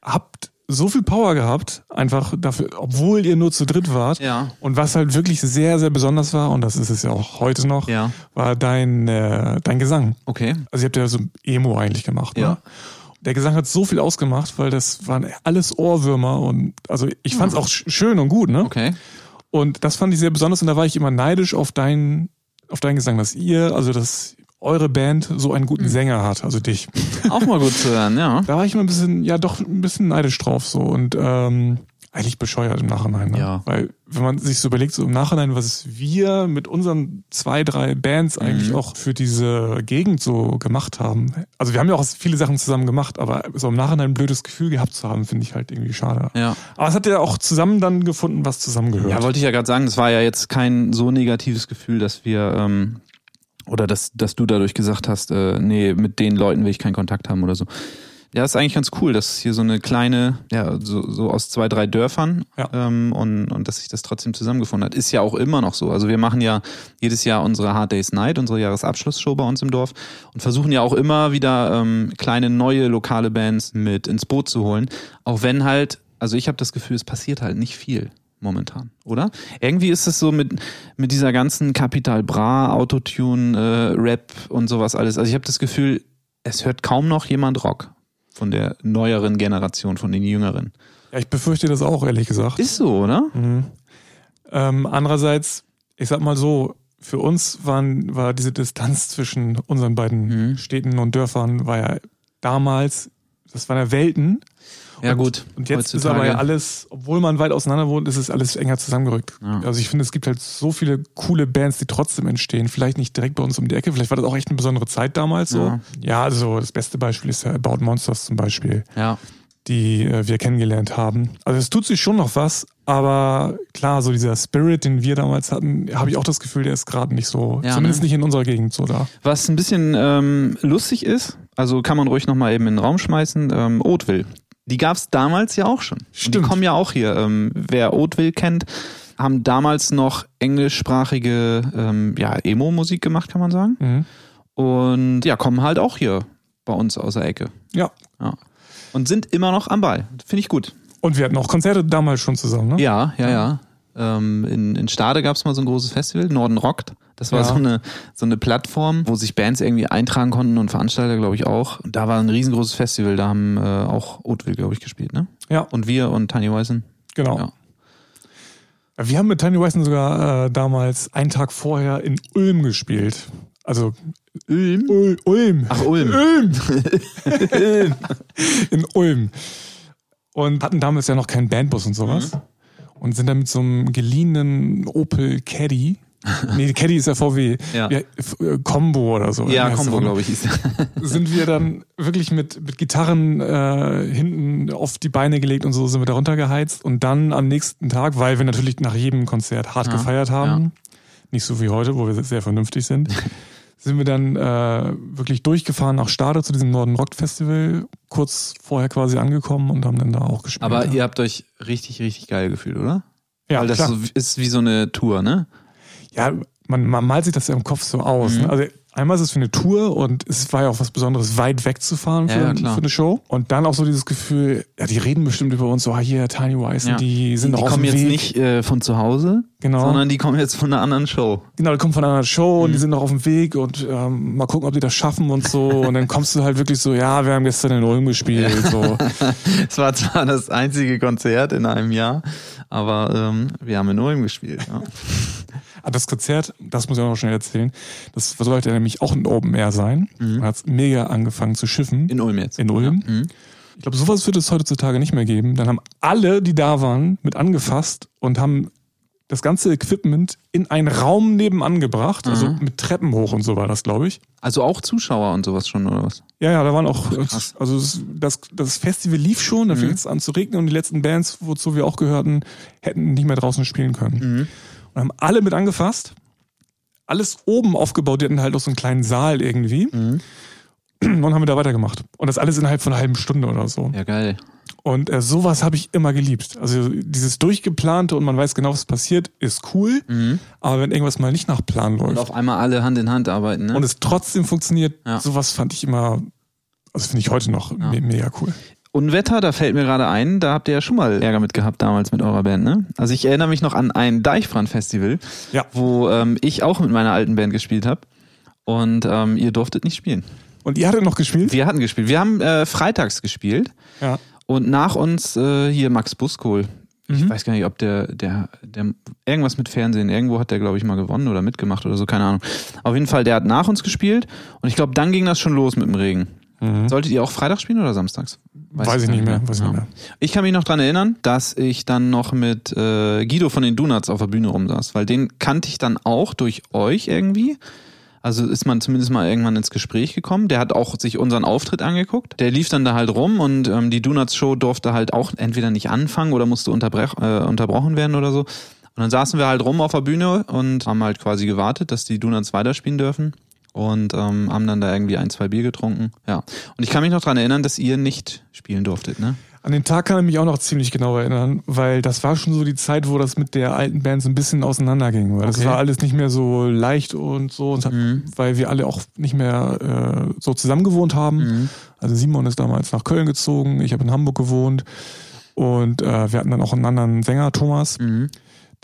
habt so viel Power gehabt, einfach dafür, obwohl ihr nur zu dritt wart. Ja. Und was halt wirklich sehr, sehr besonders war, und das ist es ja auch heute noch, Ja. war dein, äh, dein Gesang. Okay. Also ihr habt ja so Emo eigentlich gemacht, Ja. ne? Der Gesang hat so viel ausgemacht, weil das waren alles Ohrwürmer und also ich fand's auch sch- schön und gut, ne? Okay. Und das fand ich sehr besonders und da war ich immer neidisch auf deinen, auf deinen Gesang, dass ihr, also dass eure Band so einen Hm. guten Sänger hat, also dich. Auch mal gut zu hören, ja. Da war ich immer ein bisschen, ja doch ein bisschen neidisch drauf so und ähm, eigentlich bescheuert im Nachhinein. Ne? Ja. Weil wenn man sich so überlegt, so im Nachhinein, was wir mit unseren zwei, drei Bands Mhm. eigentlich auch für diese Gegend so gemacht haben. Also wir haben ja auch viele Sachen zusammen gemacht, aber so im Nachhinein ein blödes Gefühl gehabt zu haben, finde ich halt irgendwie schade. Ja. Aber es hat ja auch zusammen dann gefunden, was zusammengehört. Ja, wollte ich ja gerade sagen, das war ja jetzt kein so negatives Gefühl, dass wir ähm, oder dass, dass du dadurch gesagt hast, äh, nee, mit den Leuten will ich keinen Kontakt haben oder so. Ja, ist eigentlich ganz cool, dass hier so eine kleine, ja, so, so aus zwei, drei Dörfern Ja. ähm, und, und dass sich das trotzdem zusammengefunden hat. Ist ja auch immer noch so. Also wir machen ja jedes Jahr unsere Hard Days Night, unsere Jahresabschlussshow bei uns im Dorf und versuchen ja auch immer wieder ähm, kleine neue lokale Bands mit ins Boot zu holen. Auch wenn halt, also ich habe das Gefühl, es passiert halt nicht viel momentan, oder? Irgendwie ist es so mit, mit dieser ganzen Capital Bra, Autotune, äh, Rap und sowas alles. Also ich habe das Gefühl, es hört kaum noch jemand Rock von der neueren Generation, von den jüngeren. Ja, ich befürchte das auch, ehrlich gesagt. Ist so, oder? Ähm, andererseits, ich sag mal so, für uns waren, war diese Distanz zwischen unseren beiden Mhm. Städten und Dörfern war ja damals, das waren ja Welten. Ja, und, gut. Und jetzt ist Heutzutage- aber ja alles, obwohl man weit auseinander wohnt, ist es alles enger zusammengerückt. Ja. Also ich finde, es gibt halt so viele coole Bands, die trotzdem entstehen. Vielleicht nicht direkt bei uns um die Ecke, vielleicht war das auch echt eine besondere Zeit damals so. Ja. Ja, also das beste Beispiel ist ja About Monsters zum Beispiel Ja. die äh, wir kennengelernt haben. Also es tut sich schon noch was, aber klar, so dieser Spirit, den wir damals hatten, habe ich auch das Gefühl, der ist gerade nicht so, Ja, zumindest ne? nicht in unserer Gegend so da. Was ein bisschen ähm, lustig ist, also kann man ruhig nochmal eben in den Raum schmeißen, ähm, Oatville. Die gab's damals ja auch schon. Und die Stimmt. kommen ja auch hier. Ähm, wer Oatville kennt, haben damals noch englischsprachige ähm, ja, Emo-Musik gemacht, kann man sagen. Mhm. Und ja, kommen halt auch hier bei uns aus der Ecke. Ja. Ja. Und sind immer noch am Ball. Finde ich gut. Und wir hatten auch Konzerte damals schon zusammen, ne? Ja, ja, ja. Ähm, in, in Stade gab's mal so ein großes Festival, Norden rockt. Das war Ja. so, eine, so eine Plattform, wo sich Bands irgendwie eintragen konnten und Veranstalter, glaube ich, auch. Und da war ein riesengroßes Festival, da haben äh, auch Oatville, glaube ich, gespielt, ne? Ja, Und wir und Tiny Weissen. genau. Ja. Wir haben mit Tiny Weissen sogar äh, damals einen Tag vorher in Ulm gespielt. Also Ulm? Ul Ulm. Ach, Ulm. Ulm. in Ulm. Und hatten damals ja noch keinen Bandbus und sowas. Und sind dann mit so einem geliehenen Opel Caddy. nee, Caddy ist ja VW. Ja. Ja, äh, Combo oder so. Ja, Combo, das? glaube ich, hieß. Sind wir dann wirklich mit, mit Gitarren äh, hinten auf die Beine gelegt und so sind wir da runtergeheizt. Und dann am nächsten Tag, weil wir natürlich nach jedem Konzert hart Ja, gefeiert haben, nicht so wie heute, wo wir sehr vernünftig sind, sind wir dann äh, wirklich durchgefahren nach Stade zu diesem Norden Rock Festival, kurz vorher quasi angekommen und haben dann da auch gespielt. Aber ja. ihr habt euch richtig, richtig geil gefühlt, oder? ja, Weil das klar. ist wie so eine Tour, ne? ja, man, man malt sich das ja im Kopf so aus. Mhm. Ne? Also einmal ist es für eine Tour und es war ja auch was Besonderes, weit weg zu fahren für, Ja, ja, für eine Show. Und dann auch so dieses Gefühl, ja, die reden bestimmt über uns so, ah, hier, Tiny Wise, Ja. die sind die doch auf kommen dem jetzt Weg. nicht äh, von zu Hause, Genau. sondern die kommen jetzt von einer anderen Show. Genau, die kommen von einer Show Mhm. und die sind noch auf dem Weg und ähm, mal gucken, ob die das schaffen und so. Und dann kommst du halt wirklich so, ja, wir haben gestern in Ulm gespielt. So. Es war zwar das einzige Konzert in einem Jahr, aber ähm, wir haben in Ulm gespielt. Ja. Ah, Das Konzert, das muss ich auch noch schnell erzählen, das sollte ja nämlich auch ein Open Air sein. Man hat mega angefangen zu schiffen. Mhm. In Ulm jetzt. In Ulm. Ja. Mhm. Ich glaube, sowas wird es heutzutage nicht mehr geben. Dann haben alle, die da waren, mit angefasst und haben das ganze Equipment in einen Raum nebenan gebracht, also Mhm. mit Treppen hoch und so war das, glaube ich. Also auch Zuschauer und sowas schon, oder was? Ja, ja, da waren auch, krass. also das, das Festival lief schon, da fing Mhm. es an zu regnen und die letzten Bands, wozu wir auch gehörten, hätten nicht mehr draußen spielen können. Mhm. Und haben alle mit angefasst, alles oben aufgebaut, die hatten halt auch so einen kleinen Saal irgendwie. Mhm. Und dann haben wir da weitergemacht. Und das alles innerhalb von einer halben Stunde oder so. Ja, geil. Und äh, sowas habe ich immer geliebt. Also dieses durchgeplante und man weiß genau, was passiert, ist cool. Mhm. Aber wenn irgendwas mal nicht nach Plan läuft Und auf einmal alle Hand in Hand arbeiten, ne? und es trotzdem funktioniert, Ja. sowas fand ich immer, also finde ich heute noch me mega cool. Unwetter, da fällt mir gerade ein, da habt ihr ja schon mal Ärger mit gehabt damals mit eurer Band, ne? Also ich erinnere mich noch an ein Deichbrand-Festival, Ja. wo ähm, ich auch mit meiner alten Band gespielt habe und ähm, ihr durftet nicht spielen. Und ihr hattet noch gespielt? Wir hatten gespielt. Wir haben äh, freitags gespielt Ja. und nach uns äh, hier Max Buskohl. Ich Mhm. weiß gar nicht, ob der, der, der, irgendwas mit Fernsehen, irgendwo hat der, glaube ich, mal gewonnen oder mitgemacht oder so, keine Ahnung. Auf jeden Fall, der hat nach uns gespielt und ich glaube, dann ging das schon los mit dem Regen. Mhm. Solltet ihr auch freitags spielen oder samstags? Weiß ich nicht mehr, weiß ich nicht mehr. Ich kann mich noch dran erinnern, dass ich dann noch mit äh, Guido von den Donuts auf der Bühne rumsaß, weil den kannte ich dann auch durch euch irgendwie. Also ist man zumindest mal irgendwann ins Gespräch gekommen. Der hat auch sich unseren Auftritt angeguckt. Der lief dann da halt rum und ähm, die Donuts Show durfte halt auch entweder nicht anfangen oder musste unterbrech äh, unterbrochen werden oder so. Und dann saßen wir halt rum auf der Bühne und haben halt quasi gewartet, dass die Donuts weiterspielen dürfen. Und ähm, haben dann da irgendwie ein, zwei Bier getrunken. Ja. Und ich kann mich noch dran erinnern, dass ihr nicht spielen durftet, ne? An den Tag kann ich mich auch noch ziemlich genau erinnern, weil das war schon so die Zeit, wo das mit der alten Band so ein bisschen auseinanderging. Weil das Okay. war alles nicht mehr so leicht und so, und Mhm. weil wir alle auch nicht mehr äh, so zusammen gewohnt haben. Mhm. Also Simon ist damals nach Köln gezogen, ich habe in Hamburg gewohnt und äh, wir hatten dann auch einen anderen Sänger, Thomas, Mhm.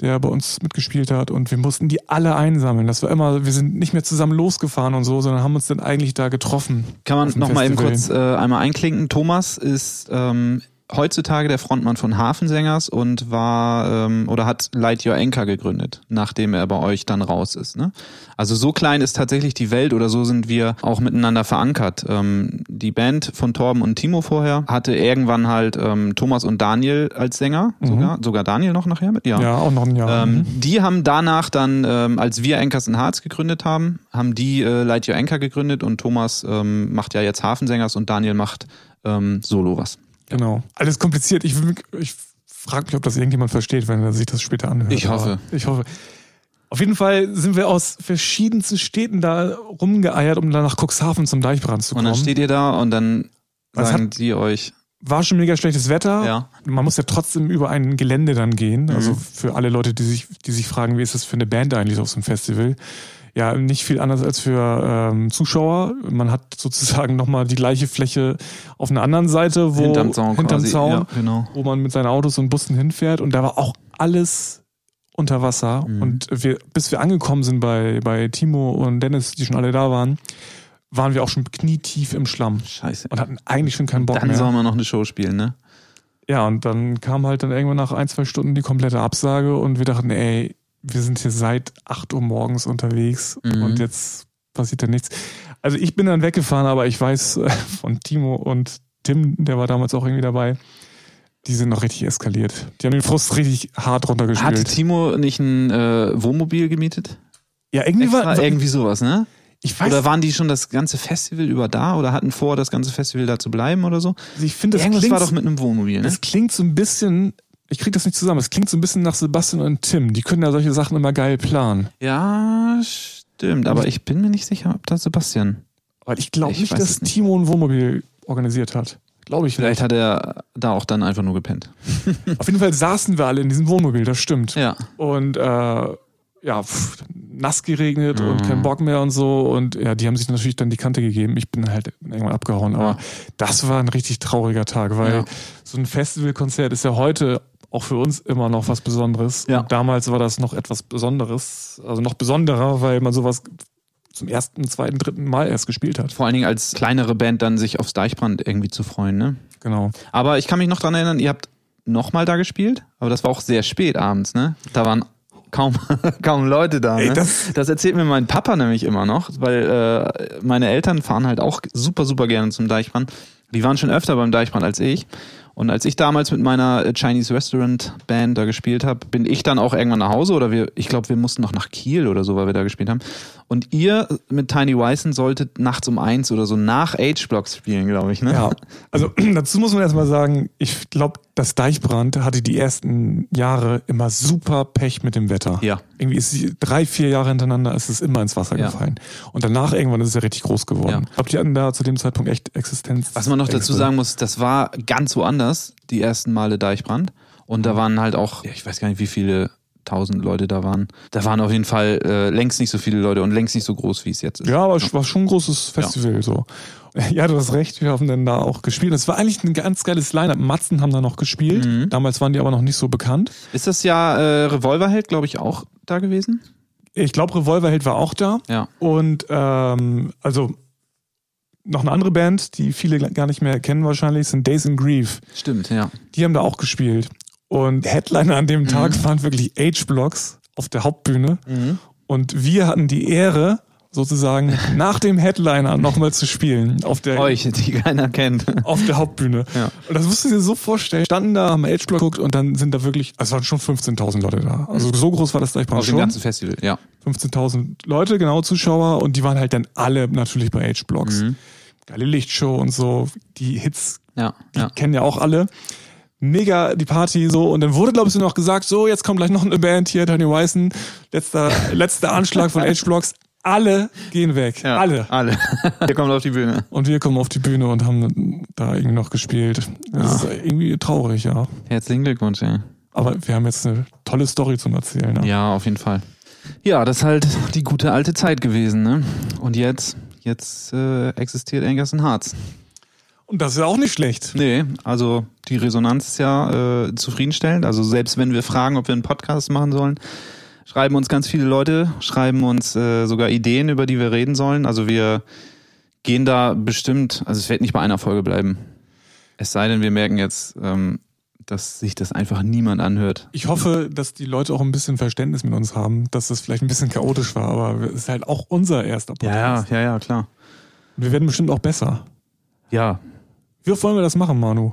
Der bei uns mitgespielt hat und wir mussten die alle einsammeln. Das war immer, wir sind nicht mehr zusammen losgefahren und so, sondern haben uns dann eigentlich da getroffen. Kann man auf dem noch mal eben kurz äh, einmal einklinken. Thomas ist ähm, heutzutage der Frontmann von Hafensängers und war ähm, oder hat Light Your Anchor gegründet, nachdem er bei euch dann raus ist. Ne? Also so klein ist tatsächlich die Welt oder so sind wir auch miteinander verankert. Ähm, die Band von Torben und Timo vorher hatte irgendwann halt ähm, Thomas und Daniel als Sänger, sogar, sogar Daniel noch nachher mit, Ja, auch noch ein Jahr. ähm, Mhm. Die haben danach dann, ähm, als wir Anchors in Harz gegründet haben, haben die äh, Light Your Anchor gegründet und Thomas ähm, macht ja jetzt Hafensängers und Daniel macht ähm, Solo was. Genau. Alles kompliziert. Ich, will- ich frage mich, ob das irgendjemand versteht, wenn er sich das später anhört. Ich hoffe. Aber Ich hoffe. Auf jeden Fall sind wir aus verschiedensten Städten da rumgeeiert, um dann nach Cuxhaven zum Deichbrand zu Und kommen. dann steht ihr da und dann Was sagen die euch, War schon mega schlechtes Wetter. Ja. Man muss ja trotzdem über ein Gelände dann gehen. Also Mhm. für alle Leute, die sich, die sich fragen, wie ist das für eine Band eigentlich auf so einem Festival? Ja, nicht viel anders als für ähm, Zuschauer. Man hat sozusagen nochmal die gleiche Fläche auf einer anderen Seite, wo hinterm Zaun hinterm quasi. Zaun Ja, genau. wo man mit seinen Autos und Bussen hinfährt und da war auch alles unter Wasser Mhm. und wir, bis wir angekommen sind bei, bei Timo und Dennis, die schon alle da waren, waren wir auch schon knietief im Schlamm Scheiße. und hatten eigentlich schon keinen Bock Dann mehr. soll man noch eine Show spielen, ne? Ja, und dann kam halt dann irgendwann nach ein, zwei Stunden die komplette Absage und wir dachten, ey, wir sind hier seit 8 Uhr morgens unterwegs Mhm. und jetzt passiert da nichts. Also ich bin dann weggefahren, aber ich weiß äh, von Timo und Tim, der war damals auch irgendwie dabei, die sind noch richtig eskaliert. Die haben den Frust richtig hart runtergespielt. Hatte Timo nicht ein äh, Wohnmobil gemietet? ja, irgendwie Extra, war, irgendwie sowas, ne? ich weiß, Oder waren die schon das ganze Festival über da oder hatten vor, das ganze Festival da zu bleiben oder so? ich finde, das Irgendwas klingt, war doch mit einem Wohnmobil, ne? das klingt so ein bisschen, ich krieg das nicht zusammen, es klingt so ein bisschen nach Sebastian und Tim. Die können ja solche Sachen immer geil planen. Ja, stimmt. Aber ich bin mir nicht sicher, ob das Sebastian. Weil ich glaube Ich nicht, dass nicht. Timo ein Wohnmobil organisiert hat. Glaube ich Vielleicht nicht. hat er da auch dann einfach nur gepennt. Auf jeden Fall saßen wir alle in diesem Wohnmobil, das stimmt. Ja. Und äh, ja, pff, nass geregnet und Mhm. kein Bock mehr und so. Und ja, die haben sich natürlich dann die Kante gegeben. Ich bin halt irgendwann abgehauen. Aber das war ein richtig trauriger Tag, weil Ja. so ein Festivalkonzert ist ja heute auch für uns immer noch was Besonderes. Ja. Und damals war das noch etwas Besonderes, also noch besonderer, weil man sowas zum ersten, zweiten, dritten Mal erst gespielt hat. Vor allen Dingen als kleinere Band dann sich aufs Deichbrand irgendwie zu freuen, ne? Genau. Aber ich kann mich noch dran erinnern, ihr habt nochmal da gespielt, aber das war auch sehr spät abends, ne? Da waren kaum, kaum Leute da. Ey, Ne? das- das erzählt mir mein Papa nämlich immer noch, weil äh, meine Eltern fahren halt auch super, super gerne zum Deichbrand. Die waren schon öfter beim Deichbrand als ich. Und als ich damals mit meiner äh, Chinese Restaurant Band da gespielt habe, bin ich dann auch irgendwann nach Hause oder wir, ich glaube, wir mussten noch nach Kiel oder so, weil wir da gespielt haben. Und ihr mit Tiny Wyson solltet nachts um eins oder so nach H-Blocks spielen, glaube ich, ne? Ja, also dazu muss man erstmal sagen, ich glaube, das Deichbrand hatte die ersten Jahre immer super Pech mit dem Wetter. Ja. Irgendwie ist sie drei, vier Jahre hintereinander ist es immer ins Wasser Ja. gefallen. Und danach irgendwann ist es ja richtig groß geworden. Ja. Die hatten da zu dem Zeitpunkt echt Existenz. Was man noch dazu sagen muss, das war ganz woanders, die ersten Male Deichbrand. Und da waren halt auch, ja, ich weiß gar nicht, wie viele tausend Leute da waren. Da waren auf jeden Fall äh, längst nicht so viele Leute und längst nicht so groß, wie es jetzt ist. Ja, aber es war schon ein großes Festival so. Ja, du hast recht, wir haben dann da auch gespielt. Es war eigentlich ein ganz geiles Line-Up. Matzen haben da noch gespielt. Mhm. Damals waren die aber noch nicht so bekannt. Ist das ja äh, Revolverheld, glaube ich, auch da gewesen? Ich glaube, Revolverheld war auch da. Ja. Und ähm, also noch eine andere Band, die viele gar nicht mehr kennen wahrscheinlich, sind Days in Grief. Stimmt, ja. Die haben da auch gespielt. Und Headliner an dem Tag waren wirklich H-Blocks auf der Hauptbühne. Und wir hatten die Ehre, sozusagen nach dem Headliner nochmal zu spielen auf der, Euch, die keiner kennt. auf der Hauptbühne. Ja. Und das musst du dir so vorstellen. Standen da, haben H-Block geguckt und dann sind da wirklich, es waren schon 15.000 Leute da. Also so groß war das gleich Auf dem schon. ganzen Festival, ja. 15.000 Leute, genau, Zuschauer. Und die waren halt dann alle natürlich bei H-Blocks. Geile Lichtshow und so. Die Hits Ja, ja. kennen ja auch alle. Mega die Party so. Und dann wurde, glaube ich, noch gesagt, so, jetzt kommt gleich noch eine Band hier, Tony Wyson. Letzter, letzter Anschlag von H-Blocks. Alle gehen weg. ja. Alle. Alle. Ihr kommt auf die Bühne. Und wir kommen auf die Bühne und haben da irgendwie noch gespielt. Das ist irgendwie traurig, ja. Herzlichen Glückwunsch, ja. Aber wir haben jetzt eine tolle Story zum Erzählen. Ne? Ja, auf jeden Fall. Ja, das ist halt die gute alte Zeit gewesen, ne? Und jetzt, jetzt äh, existiert Angerson Harz. Und das ist ja auch nicht schlecht. Nee, also die Resonanz ist ja äh, zufriedenstellend. Also selbst wenn wir fragen, ob wir einen Podcast machen sollen, schreiben uns ganz viele Leute, schreiben uns äh, sogar Ideen, über die wir reden sollen. Also wir gehen da bestimmt, also es wird nicht bei einer Folge bleiben. Es sei denn, wir merken jetzt, ähm, dass sich das einfach niemand anhört. Ich hoffe, dass die Leute auch ein bisschen Verständnis mit uns haben, dass das vielleicht ein bisschen chaotisch war, aber es ist halt auch unser erster Podcast. ja, ja, klar. Wir werden bestimmt auch besser. Ja. Wie oft wollen wir das machen, Manu?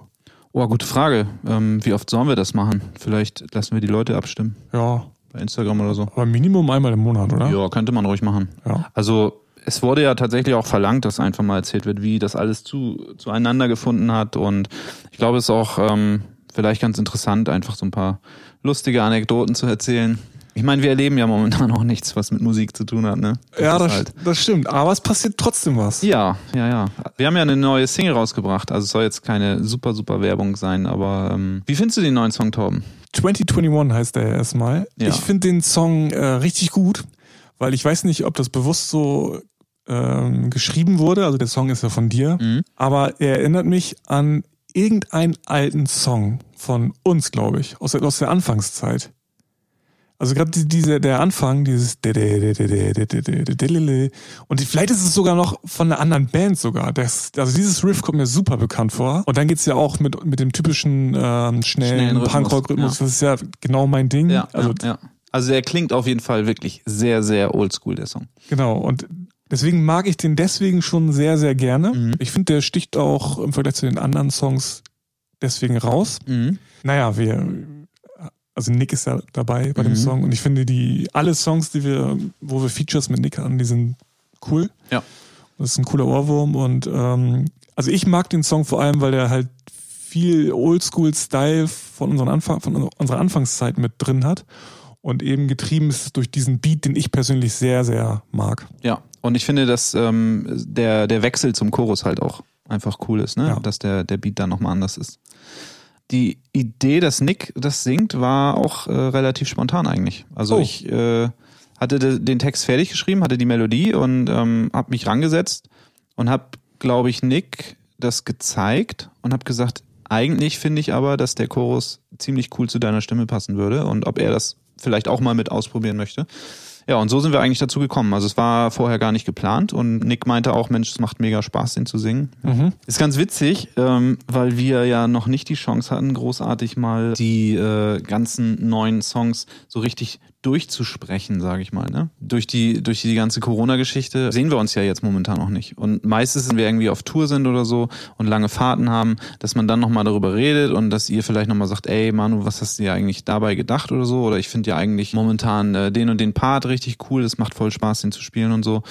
Oh, gute Frage. Ähm, wie oft sollen wir das machen? Vielleicht lassen wir die Leute abstimmen. Ja, Bei Instagram oder so. aber Minimum einmal im Monat, oder? Ja, könnte man ruhig machen. Ja. Also es wurde ja tatsächlich auch verlangt, dass einfach mal erzählt wird, wie das alles zu, zueinander gefunden hat. Und ich glaube, es ist auch ähm, vielleicht ganz interessant, einfach so ein paar lustige Anekdoten zu erzählen. Ich meine, wir erleben ja momentan auch nichts, was mit Musik zu tun hat, ne? Ja, ist das, halt. das stimmt. Aber es passiert trotzdem was. Ja, ja, ja. Wir haben ja eine neue Single rausgebracht. Also es soll jetzt keine super, super Werbung sein, aber ähm, wie findest du den neuen Song, Torben? 2021 heißt der erstmal. Ja. Ich finde den Song äh, richtig gut, weil ich weiß nicht, ob das bewusst so ähm, geschrieben wurde. Also der Song ist ja von dir. Mhm. Aber er erinnert mich an irgendeinen alten Song von uns, glaube ich, aus der, aus der Anfangszeit. Also gerade die- diese, der Anfang, dieses und vielleicht ist es sogar noch von einer anderen Band sogar. Das, also dieses Riff kommt mir super bekannt vor. Und dann geht's ja auch mit, mit dem typischen ähm, Schnellen schnellen Rhythmus, Punkrock-Rhythmus. ja. Das ist ja genau mein Ding. Ja, also ja, ja. Also der klingt auf jeden Fall wirklich sehr, sehr oldschool, der Song. Genau, und deswegen mag ich den deswegen schon sehr, sehr gerne. Mhm. Ich finde, der sticht auch im Vergleich zu den anderen Songs deswegen raus. Mhm. Naja, wir, also Nick ist ja dabei bei dem Mhm. Song und ich finde die, alle Songs, die wir, wo wir Features mit Nick hatten, die sind cool. Ja. Das ist ein cooler Ohrwurm und ähm, also ich mag den Song vor allem, weil der halt viel Oldschool-Style von, unseren Anfang, von unserer Anfangszeit mit drin hat und eben getrieben ist durch diesen Beat, den ich persönlich sehr, sehr mag. Ja, und ich finde, dass ähm, der, der Wechsel zum Chorus halt auch einfach cool ist, ne? Ja. dass der, der Beat dann nochmal anders ist. Die Idee, dass Nick das singt, war auch äh, relativ spontan eigentlich. Also Oh. ich äh, hatte de, den Text fertig geschrieben, hatte die Melodie und ähm, habe mich rangesetzt und habe, glaube ich, Nick das gezeigt und habe gesagt, eigentlich finde ich aber, dass der Chorus ziemlich cool zu deiner Stimme passen würde und ob er das vielleicht auch mal mit ausprobieren möchte. Ja, und so sind wir eigentlich dazu gekommen. Also es war vorher gar nicht geplant und Nick meinte auch, Mensch, es macht mega Spaß, den zu singen. Ist ganz witzig, ähm, weil wir ja noch nicht die Chance hatten, großartig mal die äh, ganzen neuen Songs so richtig durchzusprechen, sage ich mal. Ne? Durch die durch die ganze Corona-Geschichte sehen wir uns ja jetzt momentan noch nicht. Und meistens, wenn wir irgendwie auf Tour sind oder so und lange Fahrten haben, dass man dann nochmal darüber redet und dass ihr vielleicht nochmal sagt, ey Manu, was hast du dir eigentlich dabei gedacht oder so? Oder ich finde ja eigentlich momentan äh, den und den Part richtig cool, es macht voll Spaß, den zu spielen und so.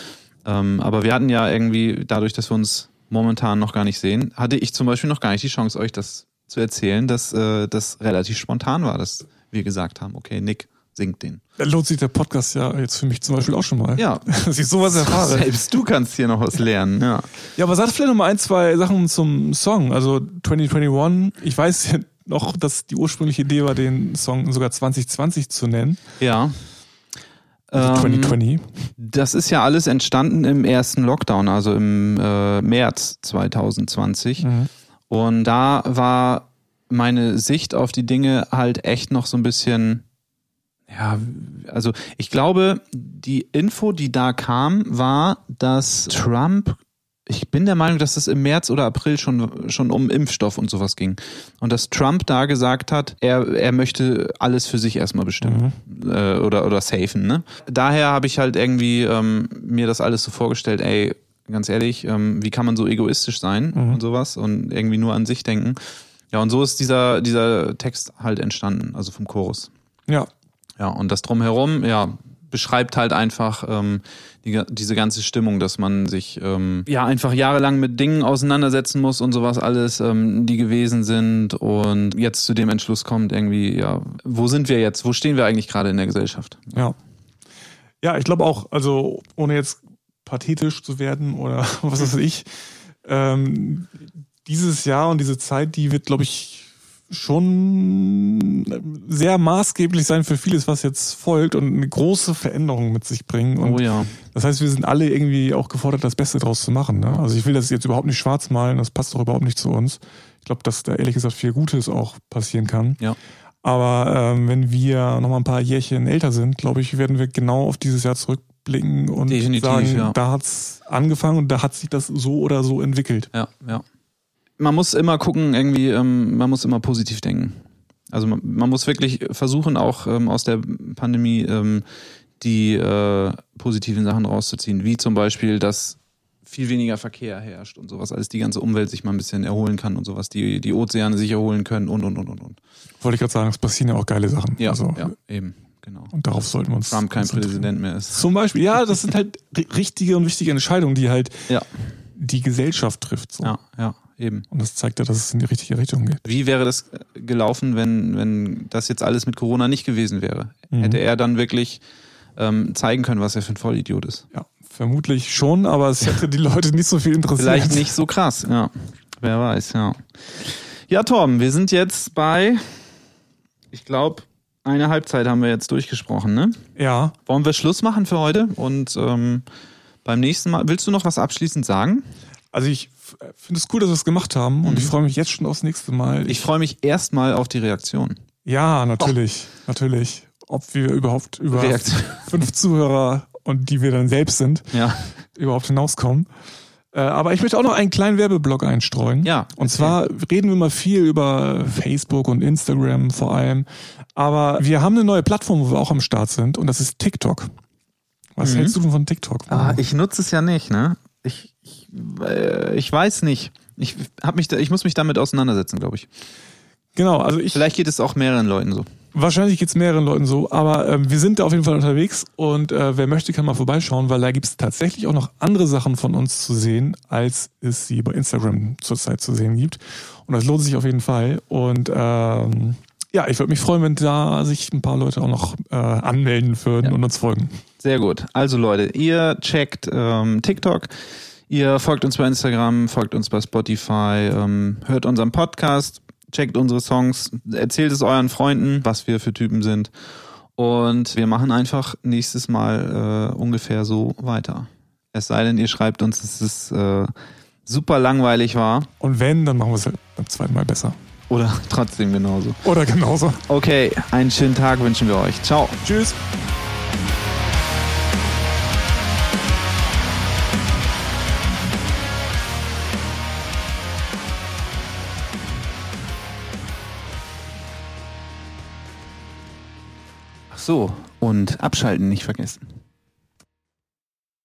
Ähm, aber wir hatten ja irgendwie, dadurch, dass wir uns momentan noch gar nicht sehen, hatte ich zum Beispiel noch gar nicht die Chance, euch das zu erzählen, dass äh, das relativ spontan war, dass wir gesagt haben, okay, Nick singt den. Da lohnt sich der Podcast ja jetzt für mich zum Beispiel auch schon mal. Ja. Dass ich sowas erfahre. Selbst du kannst hier noch was lernen, ja. Ja, aber sag vielleicht noch mal ein, zwei Sachen zum Song. Also 2021, ich weiß ja noch, dass die ursprüngliche Idee war, den Song sogar 2020 zu nennen. Ja. Also Ähm, 2020. Das ist ja alles entstanden im ersten Lockdown, also im äh, März 2020. Mhm. Und da war meine Sicht auf die Dinge halt echt noch so ein bisschen, ja, also ich glaube, die Info, die da kam, war, dass Trump, ich bin der Meinung, dass es im März oder April schon, schon um Impfstoff und sowas ging. Und dass Trump da gesagt hat, er, er möchte alles für sich erstmal bestimmen äh, oder, oder safen. Ne? Daher habe ich halt irgendwie ähm, mir das alles so vorgestellt, ey, ganz ehrlich, ähm, wie kann man so egoistisch sein und sowas und irgendwie nur an sich denken. Ja, und so ist dieser, dieser Text halt entstanden, also vom Chorus. Ja. Ja, und das drumherum, ja, beschreibt halt einfach ähm, die, diese ganze Stimmung, dass man sich ähm, ja einfach jahrelang mit Dingen auseinandersetzen muss und sowas alles, ähm, die gewesen sind und jetzt zu dem Entschluss kommt, irgendwie, ja, wo sind wir jetzt? Wo stehen wir eigentlich gerade in der Gesellschaft? Ja. Ja, ich glaube auch, also ohne jetzt pathetisch zu werden oder was weiß ich, ähm, dieses Jahr und diese Zeit, die wird, glaube ich, schon sehr maßgeblich sein für vieles, was jetzt folgt und eine große Veränderung mit sich bringen. Und oh ja. das heißt, wir sind alle irgendwie auch gefordert, das Beste draus zu machen. Ne? Also ich will das jetzt überhaupt nicht schwarz malen, das passt doch überhaupt nicht zu uns. Ich glaube, dass da ehrlich gesagt viel Gutes auch passieren kann. Ja. Aber ähm, wenn wir noch mal ein paar Jährchen älter sind, glaube ich, werden wir genau auf dieses Jahr zurückblicken und Definitiv, sagen, ja. da hat's angefangen und da hat sich das so oder so entwickelt. Ja, ja. Man muss immer gucken, irgendwie, ähm, man muss immer positiv denken. Also man, man muss wirklich versuchen, auch ähm, aus der Pandemie ähm, die äh, positiven Sachen rauszuziehen, wie zum Beispiel, dass viel weniger Verkehr herrscht und sowas, als die ganze Umwelt sich mal ein bisschen erholen kann und sowas, die, die Ozeane sich erholen können und und und und und. Wollte ich gerade sagen, es passieren ja auch geile Sachen. Ja, also, ja, eben, genau. Und darauf sollten wir uns Trump kein. Präsident mehr ist. Zum Beispiel, ja, das sind halt ri- richtige und wichtige Entscheidungen, die halt Ja, die Gesellschaft trifft. So. ja, ja, eben. Und das zeigt ja, dass es in die richtige Richtung geht. Wie wäre das gelaufen, wenn, wenn das jetzt alles mit Corona nicht gewesen wäre? Hätte er dann wirklich ähm, zeigen können, was er für ein Vollidiot ist? Ja, vermutlich schon, aber es hätte die Leute nicht so viel interessiert. Vielleicht nicht so krass, ja. Wer weiß, ja. Ja, Torben, wir sind jetzt bei, ich glaube, eine Halbzeit haben wir jetzt durchgesprochen, ne? Ja, Wollen wir Schluss machen für heute? Und ähm, beim nächsten Mal, willst du noch was abschließend sagen? also ich finde es cool, dass wir es gemacht haben und ich freue mich jetzt schon aufs nächste Mal. Mhm. Ich freue mich erstmal auf die Reaktion. ja, natürlich, natürlich. Ob wir überhaupt über Reaktion. fünf Zuhörer und die wir dann selbst sind, Ja. überhaupt hinauskommen. Äh, aber ich möchte auch noch einen kleinen Werbeblock einstreuen. Ja, Und zwar reden wir mal viel über Facebook und Instagram vor allem. Aber wir haben eine neue Plattform, wo wir auch am Start sind und das ist TikTok. Was Mhm. hältst du denn von TikTok? Ah, ich nutze es ja nicht, ne? Ich, ich, äh, ich weiß nicht. Ich, hab mich da, ich muss mich damit auseinandersetzen, glaube ich. Genau, also ich. Vielleicht geht es auch mehreren Leuten so. Wahrscheinlich geht's mehreren Leuten so, aber ähm, wir sind da auf jeden Fall unterwegs und äh, wer möchte, kann mal vorbeischauen, weil da gibt's tatsächlich auch noch andere Sachen von uns zu sehen, als es sie bei Instagram zurzeit zu sehen gibt. Und das lohnt sich auf jeden Fall. Und ähm, ja, ich würde mich freuen, wenn da sich ein paar Leute auch noch äh, anmelden würden Ja. und uns folgen. Sehr gut. Also Leute, ihr checkt ähm, TikTok, ihr folgt uns bei Instagram, folgt uns bei Spotify, ähm, hört unseren Podcast, checkt unsere Songs, erzählt es euren Freunden, was wir für Typen sind. Und wir machen einfach nächstes Mal äh, ungefähr so weiter. Es sei denn, ihr schreibt uns, dass es äh, super langweilig war Und wenn, dann machen wir es halt beim zweiten Mal besser. oder trotzdem genauso. Oder genauso. Okay, einen schönen Tag wünschen wir euch. Ciao. Tschüss. So, und abschalten nicht vergessen.